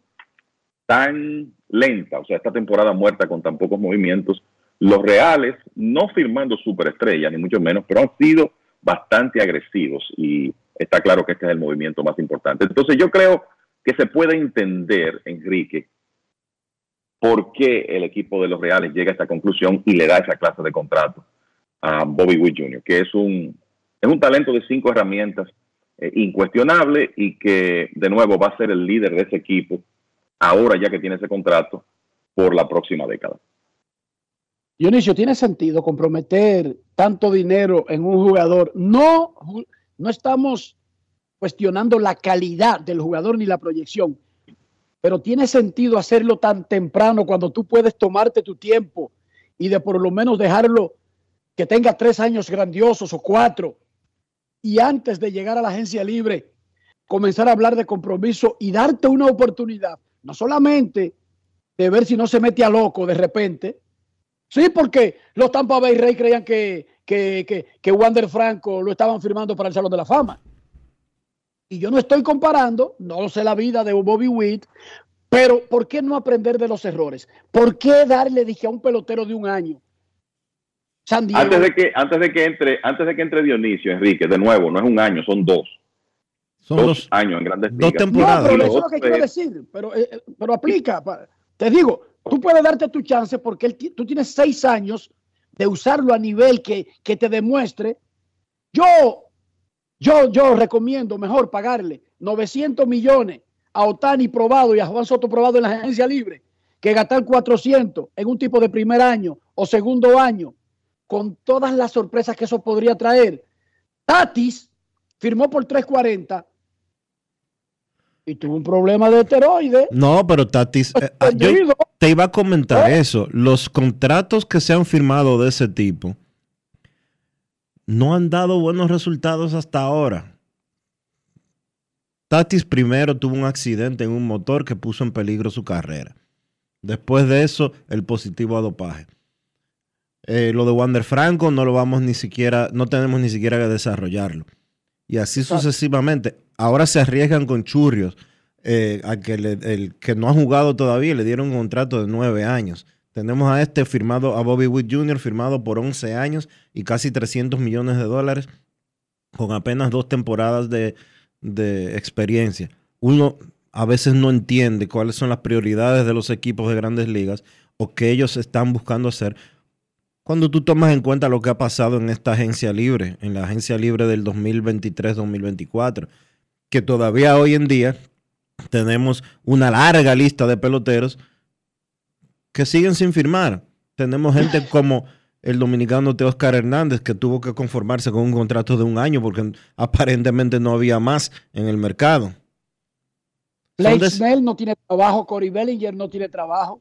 tan lenta, o sea, esta temporada muerta con tan pocos movimientos, los reales, no firmando superestrellas, ni mucho menos, pero han sido bastante agresivos y está claro que este es el movimiento más importante. Entonces yo creo que se puede entender, Enrique, por qué el equipo de los Reales llega a esta conclusión y le da esa clase de contrato a Bobby Witt Jr., que es un, es un talento de cinco herramientas eh, incuestionable y que de nuevo va a ser el líder de ese equipo ahora ya que tiene ese contrato por la próxima década. Dionisio, ¿tiene sentido comprometer tanto dinero en un jugador? No, no estamos cuestionando la calidad del jugador ni la proyección, pero tiene sentido hacerlo tan temprano cuando tú puedes tomarte tu tiempo y de por lo menos dejarlo que tenga tres años grandiosos o cuatro y antes de llegar a la agencia libre comenzar a hablar de compromiso y darte una oportunidad, no solamente de ver si no se mete a loco de repente, Sí, porque los Tampa Bay Rays creían que, que, que, que Wander Franco lo estaban firmando para el Salón de la Fama. Y yo no estoy comparando, no sé la vida de Bobby Witt, pero ¿por qué no aprender de los errores? ¿Por qué darle dije, a un pelotero de un año? Antes de que antes de que entre antes de que entre Dionisio Enrique, de nuevo, no es un año, son dos. Son dos los- años en grandes dos ligas. temporadas. No, pero lo eso es lo que quiero decir, pero, eh, eh, pero aplica. Te digo, tú puedes darte tu chance porque él tú tienes seis años de usarlo a nivel que, que te demuestre. Yo, yo, yo recomiendo mejor pagarle 900 millones a Otani probado y a Juan Soto probado en la agencia libre que gastar 400 en un tipo de primer año o segundo año con todas las sorpresas que eso podría traer. Tatis firmó por 340 y tuvo un problema de esteroides. No, pero Tatis, eh, ah, yo te iba a comentar eso. Los contratos que se han firmado de ese tipo no han dado buenos resultados hasta ahora. Tatis primero tuvo un accidente en un motor que puso en peligro su carrera. Después de eso, el positivo a dopaje. Eh, lo de Wander Franco no lo vamos ni siquiera, no tenemos ni siquiera que desarrollarlo. Y así sucesivamente. Ahora se arriesgan con churrios. eh, que el que no ha jugado todavía le dieron un contrato de nueve años. Tenemos a este firmado, a Bobby Witt Jr., firmado por 11 años y casi 300 millones de dólares, con apenas dos temporadas de, de experiencia. Uno a veces no entiende cuáles son las prioridades de los equipos de grandes ligas o qué ellos están buscando hacer cuando tú tomas en cuenta lo que ha pasado en esta agencia libre, en la agencia libre del 2023-2024, que todavía hoy en día tenemos una larga lista de peloteros que siguen sin firmar. Tenemos gente como el dominicano Teoscar Hernández, que tuvo que conformarse con un contrato de un año porque aparentemente no había más en el mercado. De- Snell no tiene trabajo, Cory Bellinger no tiene trabajo.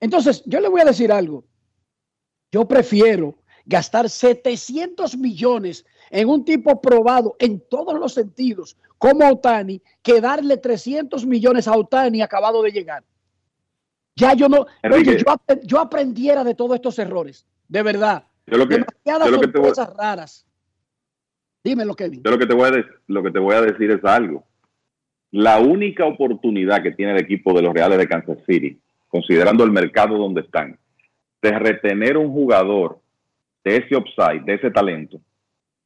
Entonces, yo le voy a decir algo. Yo prefiero gastar 700 millones en un tipo probado en todos los sentidos, como Otani, que darle 300 millones a Otani acabado de llegar. Ya yo no, oye, yo, yo aprendiera de todos estos errores, de verdad. Yo lo que, Demasiadas yo lo que te voy, raras. Dímelo, Kevin. yo lo que te voy a de- lo que te voy a decir es algo. La única oportunidad que tiene el equipo de los Reales de Kansas City, considerando el mercado donde están, de retener un jugador de ese upside, de ese talento,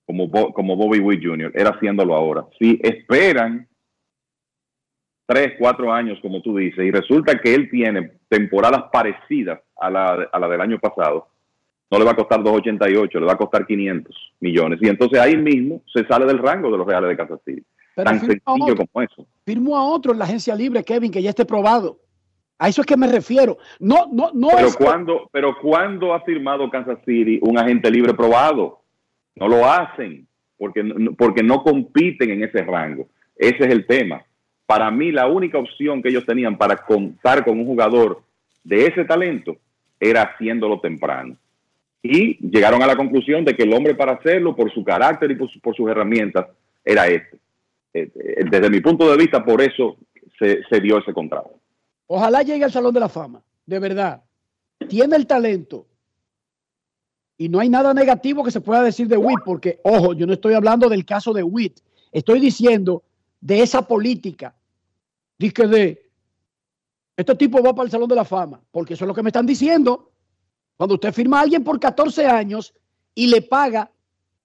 como, Bo- como Bobby Witt Jr., era haciéndolo ahora. Si esperan tres, cuatro años, como tú dices, y resulta que él tiene temporadas parecidas a la, a la del año pasado, no le va a costar 2.88, le va a costar 500 millones. Y entonces ahí mismo se sale del rango de los Reales de Kansas City. Pero Tan sencillo otro. como eso. Firmo a otro en la agencia libre, Kevin, que ya esté probado. A eso es que me refiero. No, no, no Pero es que- cuando, pero cuando ha firmado Kansas City un agente libre probado, no lo hacen porque no, porque no compiten en ese rango. Ese es el tema. Para mí la única opción que ellos tenían para contar con un jugador de ese talento era haciéndolo temprano. Y llegaron a la conclusión de que el hombre para hacerlo, por su carácter y por, su- por sus herramientas, era este. Eh, eh, Desde mi punto de vista, por eso se, se dio ese contrato. Ojalá llegue al Salón de la Fama, de verdad. Tiene el talento. Y no hay nada negativo que se pueda decir de Witt, porque, ojo, yo no estoy hablando del caso de Witt. Estoy diciendo de esa política. Dice de, este tipo va para el Salón de la Fama, porque eso es lo que me están diciendo. Cuando usted firma a alguien por 14 años y le paga,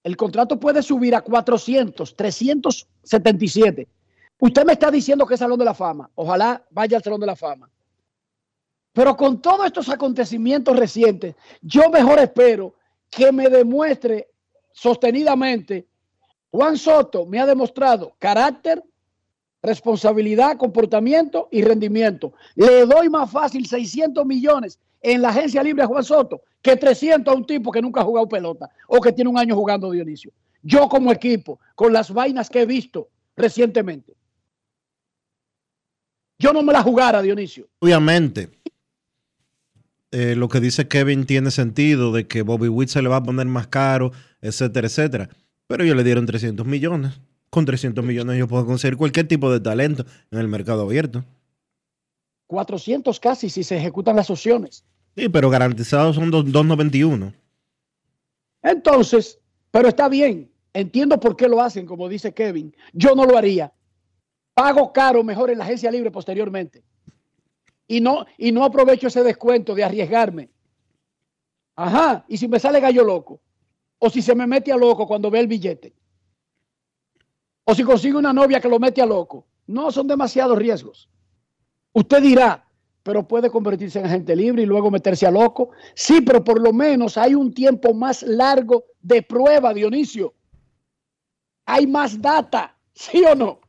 el contrato puede subir a 400, 377. Usted me está diciendo que es Salón de la Fama. Ojalá vaya al Salón de la Fama. Pero con todos estos acontecimientos recientes, yo mejor espero que me demuestre sostenidamente. Juan Soto me ha demostrado carácter, responsabilidad, comportamiento y rendimiento. Le doy más fácil 600 millones en la agencia libre a Juan Soto que 300 a un tipo que nunca ha jugado pelota o que tiene un año jugando Dionisio. Yo como equipo, con las vainas que he visto recientemente, yo no me la jugara, Dionisio. Obviamente, eh, lo que dice Kevin tiene sentido de que Bobby Witt se le va a poner más caro, etcétera, etcétera. Pero ellos le dieron 300 millones. Con 300 millones yo puedo conseguir cualquier tipo de talento en el mercado abierto. 400 casi si se ejecutan las opciones. Sí, pero garantizados son 291. Entonces, pero está bien. Entiendo por qué lo hacen, como dice Kevin. Yo no lo haría. Pago caro mejor en la agencia libre posteriormente. Y no, y no aprovecho ese descuento de arriesgarme. Ajá. Y si me sale gallo loco. O si se me mete a loco cuando ve el billete. O si consigue una novia que lo mete a loco. No, son demasiados riesgos. Usted dirá, pero puede convertirse en agente libre y luego meterse a loco. Sí, pero por lo menos hay un tiempo más largo de prueba, Dionisio. Hay más data, ¿sí o no?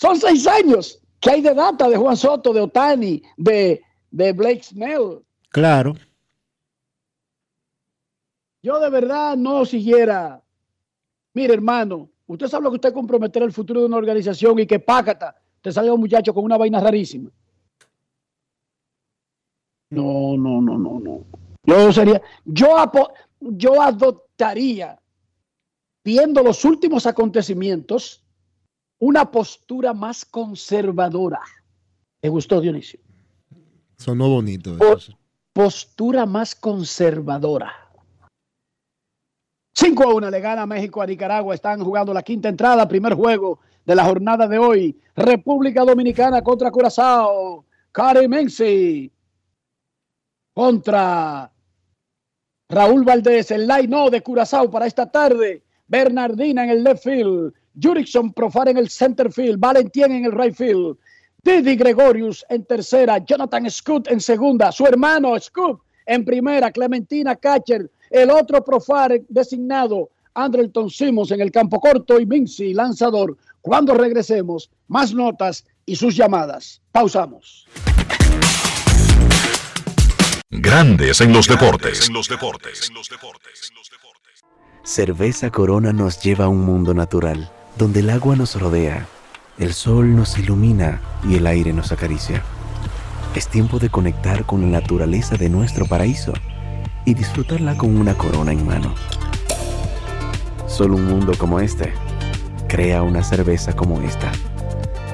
Son seis años que hay de data de Juan Soto, de Otani, de, de Blake Snell. Claro. Yo de verdad no siguiera. Mire, hermano, usted sabe lo que usted comprometer el futuro de una organización y que pácata, te salga un muchacho con una vaina rarísima. No, no, no, no, no. Yo sería, yo, yo adoptaría, viendo los últimos acontecimientos, una postura más conservadora. ¿Te gustó, Dionisio? Sonó bonito. Eso. Postura más conservadora. 5 a 1 le gana México a Nicaragua. Están jugando la quinta entrada, primer juego de la jornada de hoy. República Dominicana contra Curazao. Menzi contra Raúl Valdés. El line no de Curazao para esta tarde. Bernardina en el left field. Jurickson Profar en el center field. Valentín en el right field. Didi Gregorius en tercera. Jonathan Scoot en segunda. Su hermano Scoot en primera. Clementina Catcher el otro Profar designado, Andrelton Simmons en el campo corto y Mincy lanzador. Cuando regresemos, más notas y sus llamadas. Pausamos. Grandes en los deportes. En los deportes. Cerveza Corona nos lleva a un mundo natural, donde el agua nos rodea, el sol nos ilumina y el aire nos acaricia. Es tiempo de conectar con la naturaleza de nuestro paraíso y disfrutarla con una corona en mano. Solo un mundo como este crea una cerveza como esta,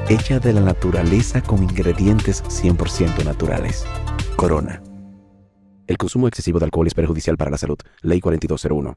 hecha de la naturaleza con ingredientes 100% naturales. Corona. El consumo excesivo de alcohol es perjudicial para la salud. Ley 4201.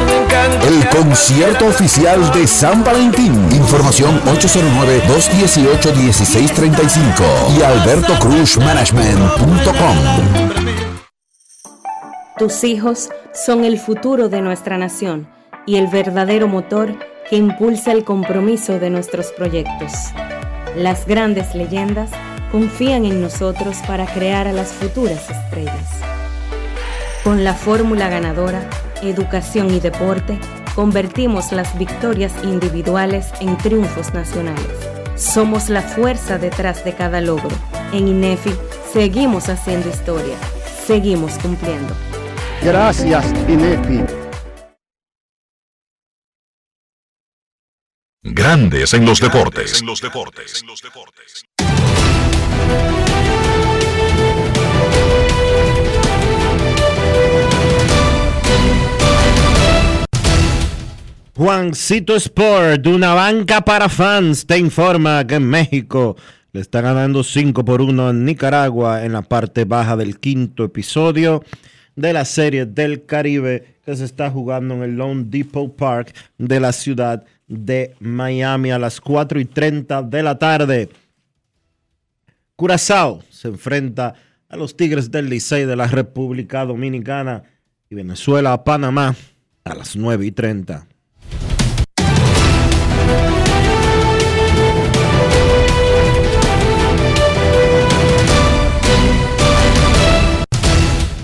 El concierto oficial de San Valentín. Información 809-218-1635 y albertocruzmanagement.com. Tus hijos son el futuro de nuestra nación y el verdadero motor que impulsa el compromiso de nuestros proyectos. Las grandes leyendas confían en nosotros para crear a las futuras estrellas. Con la fórmula ganadora, educación y deporte, convertimos las victorias individuales en triunfos nacionales. Somos la fuerza detrás de cada logro. En INEFI seguimos haciendo historia. Seguimos cumpliendo. Gracias, INEFI. Grandes en los deportes. Juancito Sport, una banca para fans, te informa que en México le está ganando 5 por 1 a Nicaragua en la parte baja del quinto episodio de la serie del Caribe que se está jugando en el Lone Depot Park de la ciudad de Miami a las 4 y 30 de la tarde. Curazao se enfrenta a los Tigres del Licey de la República Dominicana y Venezuela a Panamá a las 9 y 30.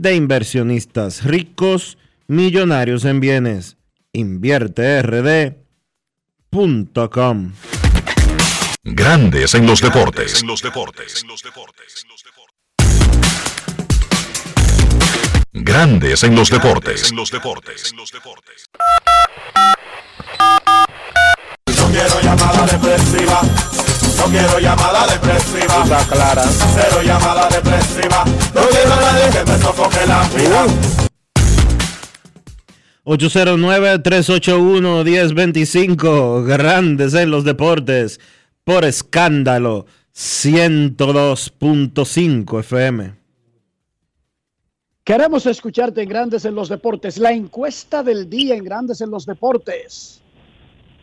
de inversionistas ricos, millonarios en bienes. InvierteRD.com. Grandes en los deportes. Grandes en los deportes. No quiero llamada depresiva. No quiero llamada depresiva. Está clara. Cero llamada depresiva. No quiero a nadie que me sofoque la vida. 809-381-1025, grandes en los deportes, por escándalo, 102.5 FM. Queremos escucharte en Grandes en los Deportes. La encuesta del día en Grandes en los Deportes.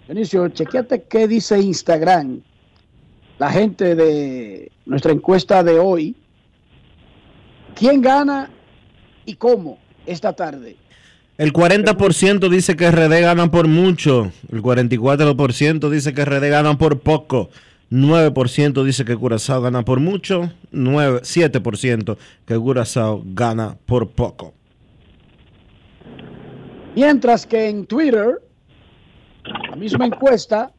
Benicio, chequeate qué dice Instagram. La gente de nuestra encuesta de hoy. ¿Quién gana y cómo esta tarde? El 40% dice que RD gana por mucho, el 44% dice que RD gana por poco, 9% dice que Curazao gana por mucho, 9, 7% que Curazao gana por poco. Mientras que en Twitter, la misma encuesta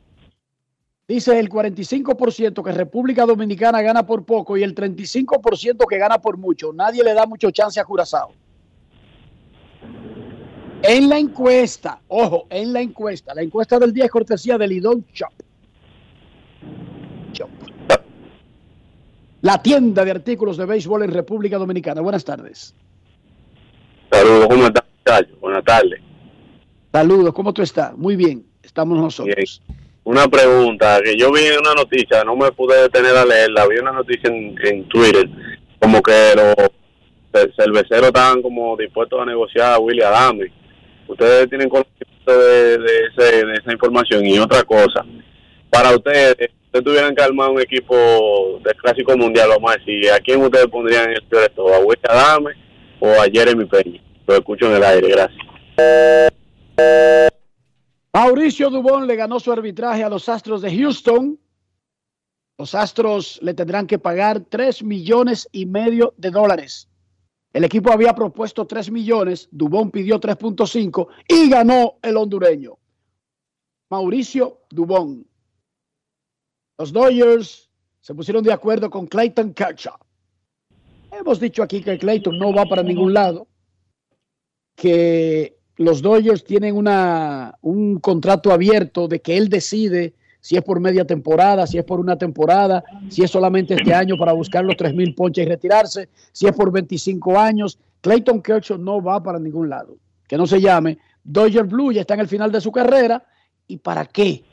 dice el 45% que República Dominicana gana por poco y el 35% que gana por mucho. Nadie le da mucho chance a Curazao. En la encuesta, ojo, en la encuesta, la encuesta del día es cortesía del Lidón Shop. Shop. La tienda de artículos de béisbol en República Dominicana. Buenas tardes. Saludos, ¿cómo estás? Buenas tardes. Saludos, ¿cómo tú estás? Muy bien, estamos nosotros. Bien. Una pregunta, que yo vi una noticia, no me pude detener a leerla, vi una noticia en, en Twitter, como que los ce- cerveceros estaban como dispuestos a negociar a Willy Adame. Ustedes tienen conocimiento de, de, ese- de esa información y otra cosa. Para ustedes, ustedes tuvieran que armar un equipo del Clásico Mundial, vamos a decir, ¿a quién ustedes pondrían el peor de todo? ¿A Willy Adame o a Jeremy Peña? Lo escucho en el aire, gracias. Mauricio Dubón le ganó su arbitraje a los Astros de Houston. Los Astros le tendrán que pagar 3 millones y medio de dólares. El equipo había propuesto 3 millones, Dubón pidió 3.5 y ganó el hondureño. Mauricio Dubón. Los Dodgers se pusieron de acuerdo con Clayton Kershaw. Hemos dicho aquí que Clayton no va para ningún lado, que los Dodgers tienen una, un contrato abierto de que él decide si es por media temporada, si es por una temporada, si es solamente este año para buscar los 3 mil ponches y retirarse, si es por 25 años. Clayton Kershaw no va para ningún lado. Que no se llame Dodger Blue, ya está en el final de su carrera. ¿Y para qué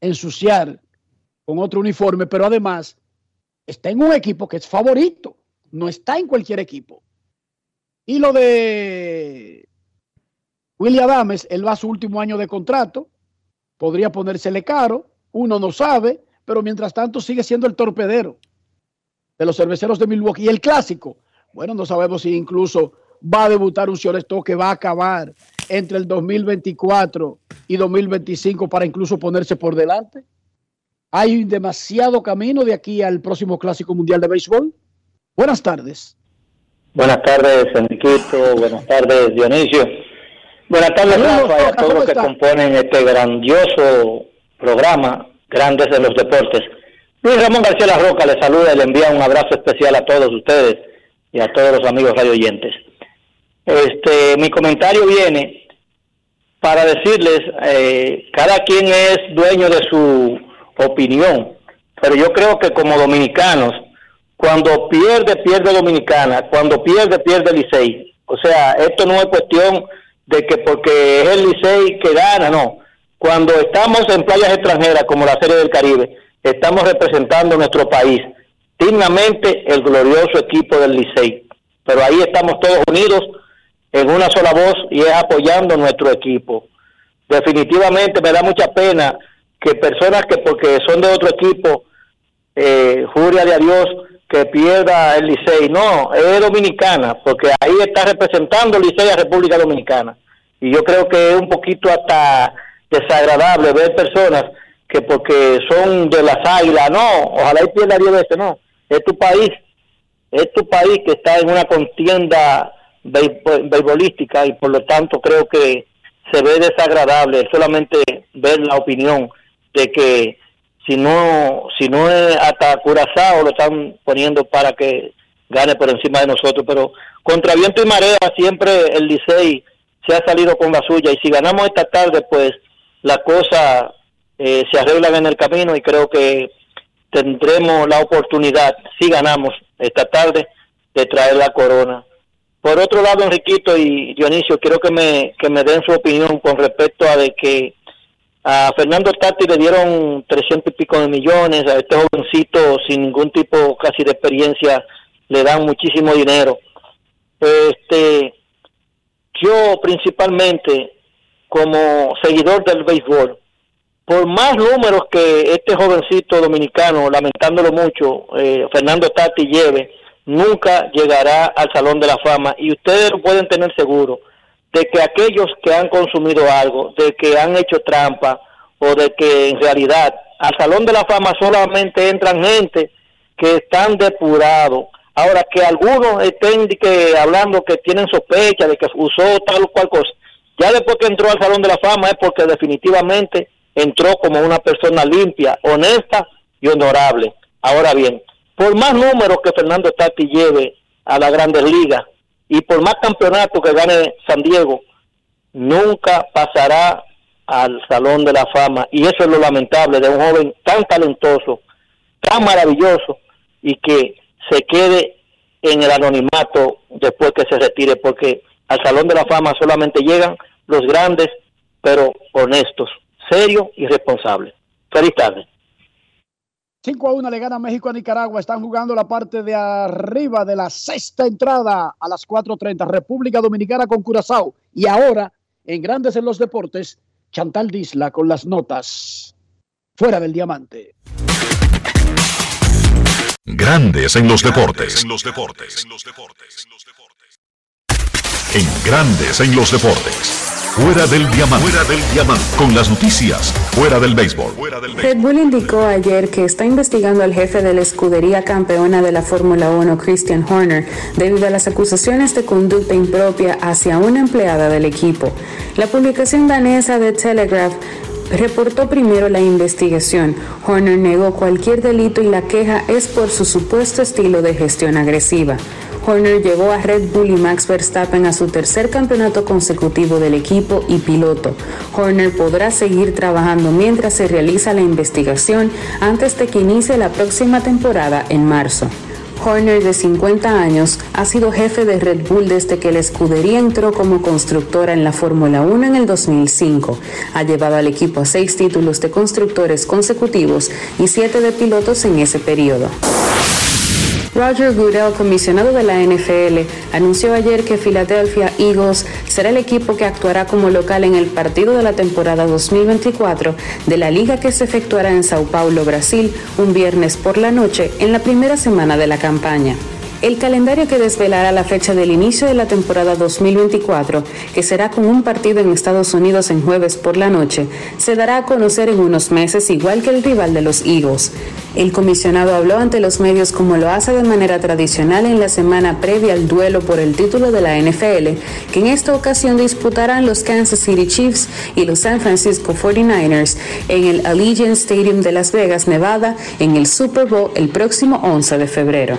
ensuciar con otro uniforme? Pero además está en un equipo que es favorito, no está en cualquier equipo. Y lo de William Adames, él va a su último año de contrato, podría ponérsele caro, uno no sabe, pero mientras tanto sigue siendo el torpedero de los cerveceros de Milwaukee. Y el clásico, bueno, no sabemos si incluso va a debutar un Cioresto que va a acabar entre el 2024 y 2025 para incluso ponerse por delante. Hay demasiado camino de aquí al próximo Clásico Mundial de Béisbol. Buenas tardes. Buenas tardes, Enriquito. Buenas tardes, Dionisio. Buenas tardes, Rafa, y a todos los que componen este grandioso programa, Grandes de los Deportes. Luis Ramón García La Roca les saluda y le envía un abrazo especial a todos ustedes y a todos los amigos radio oyentes. Este, mi comentario viene para decirles, eh, cada quien es dueño de su opinión, pero yo creo que como dominicanos, cuando pierde, pierde Dominicana, cuando pierde, pierde Licey. O sea, esto no es cuestión de que porque es el Licey que gana, no. Cuando estamos en playas extranjeras como la Serie del Caribe, estamos representando nuestro país, dignamente el glorioso equipo del Licey. Pero ahí estamos todos unidos en una sola voz y es apoyando nuestro equipo. Definitivamente me da mucha pena que personas que porque son de otro equipo, eh, juria de adiós, que pierda el Licey. No, es dominicana, porque ahí está representando el Licey a República Dominicana. Y yo creo que es un poquito hasta desagradable ver personas que porque son de las águilas, no, ojalá y pierda 10 veces, no. Es tu país, es tu país que está en una contienda beisbolística y por lo tanto creo que se ve desagradable solamente ver la opinión de que si no si no es hasta Curazao lo están poniendo para que gane por encima de nosotros pero contra viento y marea siempre el Licey se ha salido con la suya y si ganamos esta tarde pues la cosa eh, se arreglan en el camino y creo que tendremos la oportunidad si ganamos esta tarde de traer la corona. Por otro lado Enriquito y Dionisio quiero que me que me den su opinión con respecto a de que a Fernando Tati le dieron 300 y pico de millones, a este jovencito sin ningún tipo casi de experiencia le dan muchísimo dinero. Este, yo principalmente como seguidor del béisbol, por más números que este jovencito dominicano, lamentándolo mucho, eh, Fernando Tati lleve, nunca llegará al Salón de la Fama. Y ustedes lo pueden tener seguro de que aquellos que han consumido algo, de que han hecho trampa o de que en realidad al Salón de la Fama solamente entran gente que están depurados. Ahora que algunos estén que, hablando que tienen sospecha de que usó tal o cual cosa, ya después que entró al Salón de la Fama es porque definitivamente entró como una persona limpia, honesta y honorable. Ahora bien, por más números que Fernando Tati lleve a la Grandes Ligas, y por más campeonato que gane San Diego, nunca pasará al Salón de la Fama. Y eso es lo lamentable de un joven tan talentoso, tan maravilloso, y que se quede en el anonimato después que se retire, porque al Salón de la Fama solamente llegan los grandes, pero honestos, serios y responsables. Feliz tarde. 5 a 1 le gana México a Nicaragua. Están jugando la parte de arriba de la sexta entrada a las 4.30. República Dominicana con Curazao. Y ahora, en Grandes en los Deportes, Chantal Disla con las notas. Fuera del diamante. Grandes en los deportes. En los deportes. en Grandes en los Deportes. Fuera del diamante. Fuera del diamante. Con las noticias. Fuera del béisbol. Red Bull indicó ayer que está investigando al jefe de la escudería campeona de la Fórmula 1, Christian Horner, debido a las acusaciones de conducta impropia hacia una empleada del equipo. La publicación danesa de Telegraph reportó primero la investigación. Horner negó cualquier delito y la queja es por su supuesto estilo de gestión agresiva. Horner llevó a Red Bull y Max Verstappen a su tercer campeonato consecutivo del equipo y piloto. Horner podrá seguir trabajando mientras se realiza la investigación antes de que inicie la próxima temporada en marzo. Horner, de 50 años, ha sido jefe de Red Bull desde que la escudería entró como constructora en la Fórmula 1 en el 2005. Ha llevado al equipo a seis títulos de constructores consecutivos y siete de pilotos en ese periodo. Roger Goodell, comisionado de la NFL, anunció ayer que Philadelphia Eagles será el equipo que actuará como local en el partido de la temporada 2024 de la liga que se efectuará en Sao Paulo, Brasil, un viernes por la noche en la primera semana de la campaña. El calendario que desvelará la fecha del inicio de la temporada 2024, que será con un partido en Estados Unidos en jueves por la noche, se dará a conocer en unos meses igual que el rival de los Eagles. El comisionado habló ante los medios como lo hace de manera tradicional en la semana previa al duelo por el título de la NFL, que en esta ocasión disputarán los Kansas City Chiefs y los San Francisco 49ers en el Allegiant Stadium de Las Vegas, Nevada, en el Super Bowl el próximo 11 de febrero.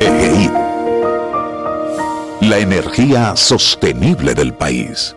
EGI. La energía sostenible del país.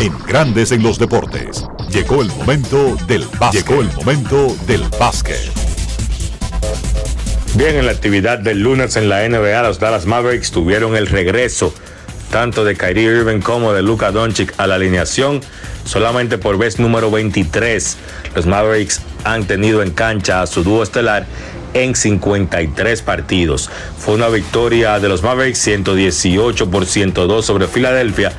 En Grandes en los Deportes. Llegó el momento del básquet. Llegó el momento del básquet. Bien, en la actividad del lunes en la NBA, los Dallas Mavericks tuvieron el regreso tanto de Kyrie Irving como de Luka Doncic a la alineación. Solamente por vez número 23, los Mavericks han tenido en cancha a su dúo estelar en 53 partidos. Fue una victoria de los Mavericks 118 por 102 sobre Filadelfia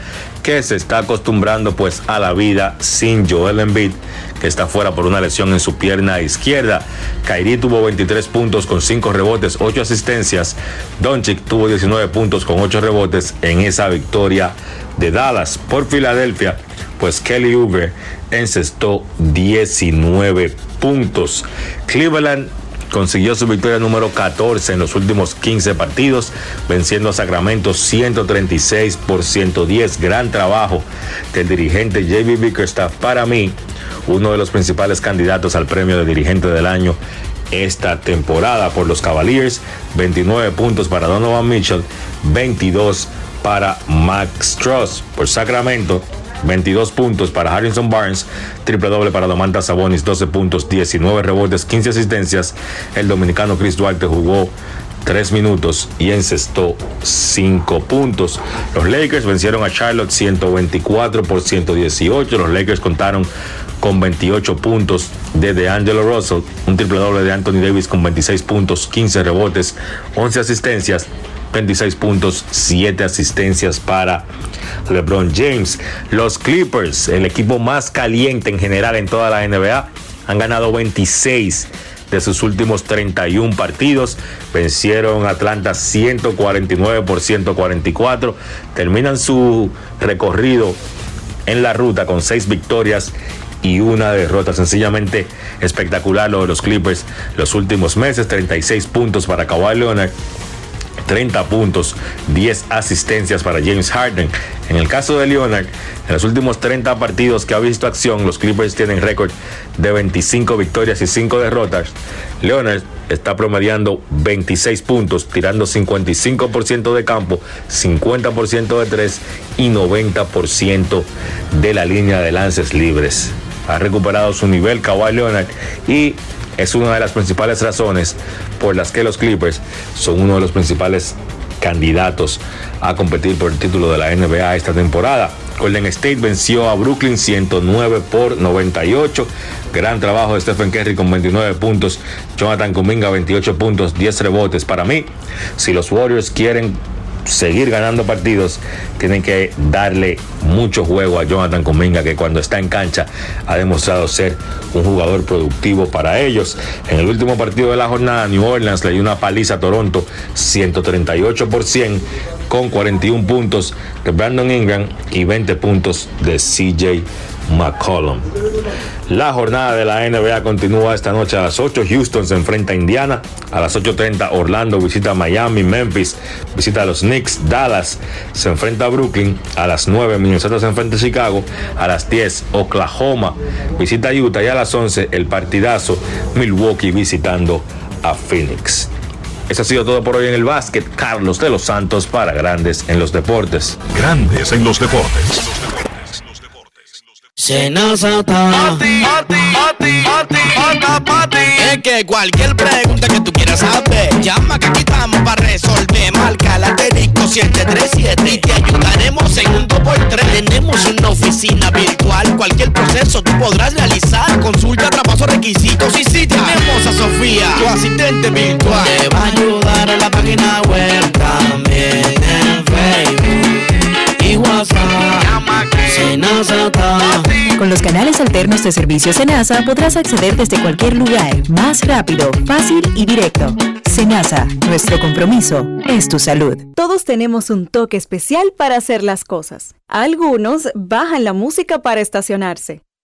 que se está acostumbrando pues a la vida sin Joel Embiid que está fuera por una lesión en su pierna izquierda. Kyrie tuvo 23 puntos con 5 rebotes, 8 asistencias. Doncic tuvo 19 puntos con 8 rebotes en esa victoria de Dallas por Filadelfia. pues Kelly Uber encestó 19 puntos. Cleveland consiguió su victoria número 14 en los últimos 15 partidos, venciendo a Sacramento 136 por 110. Gran trabajo del dirigente JB Bickerstaff. Para mí, uno de los principales candidatos al premio de dirigente del año esta temporada por los Cavaliers. 29 puntos para Donovan Mitchell, 22 para Max Truss por Sacramento. 22 puntos para Harrison Barnes, triple doble para Domantas Sabonis, 12 puntos, 19 rebotes, 15 asistencias. El dominicano Chris Duarte jugó 3 minutos y encestó 5 puntos. Los Lakers vencieron a Charlotte 124 por 118. Los Lakers contaron con 28 puntos de DeAngelo Russell, un triple doble de Anthony Davis con 26 puntos, 15 rebotes, 11 asistencias. 26 puntos, 7 asistencias para LeBron James. Los Clippers, el equipo más caliente en general en toda la NBA, han ganado 26 de sus últimos 31 partidos. Vencieron Atlanta 149 por 144. Terminan su recorrido en la ruta con 6 victorias y una derrota. Sencillamente espectacular lo de los Clippers los últimos meses. 36 puntos para Kawhi Leonard. 30 puntos, 10 asistencias para James Harden. En el caso de Leonard, en los últimos 30 partidos que ha visto acción, los Clippers tienen récord de 25 victorias y 5 derrotas. Leonard está promediando 26 puntos, tirando 55% de campo, 50% de 3 y 90% de la línea de lances libres. Ha recuperado su nivel Kawhi Leonard y es una de las principales razones por las que los Clippers son uno de los principales candidatos a competir por el título de la NBA esta temporada. Golden State venció a Brooklyn 109 por 98. Gran trabajo de Stephen Curry con 29 puntos. Jonathan Kuminga 28 puntos, 10 rebotes. Para mí, si los Warriors quieren seguir ganando partidos, tienen que darle mucho juego a Jonathan Cominga, que cuando está en cancha ha demostrado ser un jugador productivo para ellos. En el último partido de la jornada, New Orleans le dio una paliza a Toronto, 138 por 100, con 41 puntos de Brandon Ingram y 20 puntos de CJ McCollum. La jornada de la NBA continúa esta noche a las 8. Houston se enfrenta a Indiana. A las 8.30 Orlando visita Miami. Memphis visita a los Knicks. Dallas se enfrenta a Brooklyn. A las 9 Minnesota se enfrenta a Chicago. A las 10 Oklahoma visita a Utah. Y a las 11 el partidazo Milwaukee visitando a Phoenix. Eso ha sido todo por hoy en el básquet. Carlos de los Santos para Grandes en los Deportes. Grandes en los Deportes. Senazata. Es que cualquier pregunta que tú quieras saber, llama que aquí estamos para resolver. Marca la 737 y te ayudaremos en un 2x3. Tenemos una oficina virtual, cualquier proceso tú podrás realizar. Consulta, traspaso, requisitos y si tenemos a Sofía, tu asistente virtual. Alternos de servicio Senasa podrás acceder desde cualquier lugar, más rápido, fácil y directo. Senasa, nuestro compromiso es tu salud. Todos tenemos un toque especial para hacer las cosas. Algunos bajan la música para estacionarse.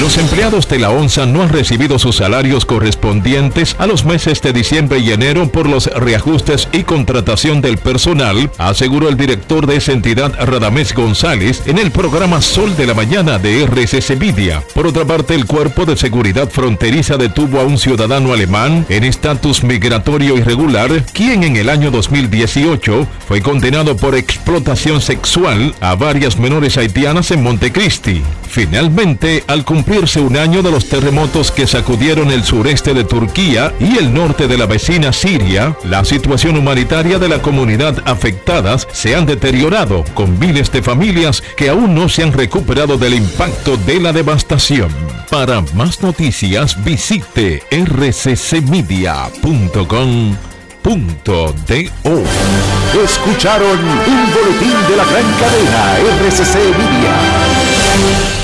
Los empleados de la ONSA no han recibido sus salarios correspondientes a los meses de diciembre y enero por los reajustes y contratación del personal, aseguró el director de esa entidad Radamés González en el programa Sol de la Mañana de RCC Media. Por otra parte, el Cuerpo de Seguridad Fronteriza detuvo a un ciudadano alemán en estatus migratorio irregular, quien en el año 2018 fue condenado por explotación sexual a varias menores haitianas en Montecristi. Finalmente, al cumplirse un año de los terremotos que sacudieron el sureste de Turquía y el norte de la vecina Siria, la situación humanitaria de la comunidad afectadas se han deteriorado con miles de familias que aún no se han recuperado del impacto de la devastación. Para más noticias visite rccmedia.com.do. Escucharon un boletín de la gran cadena RCC Media.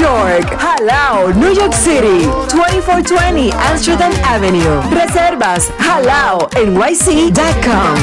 York. Halao, New York City. 2420 Amsterdam Avenue. Reservas halao nyc.com.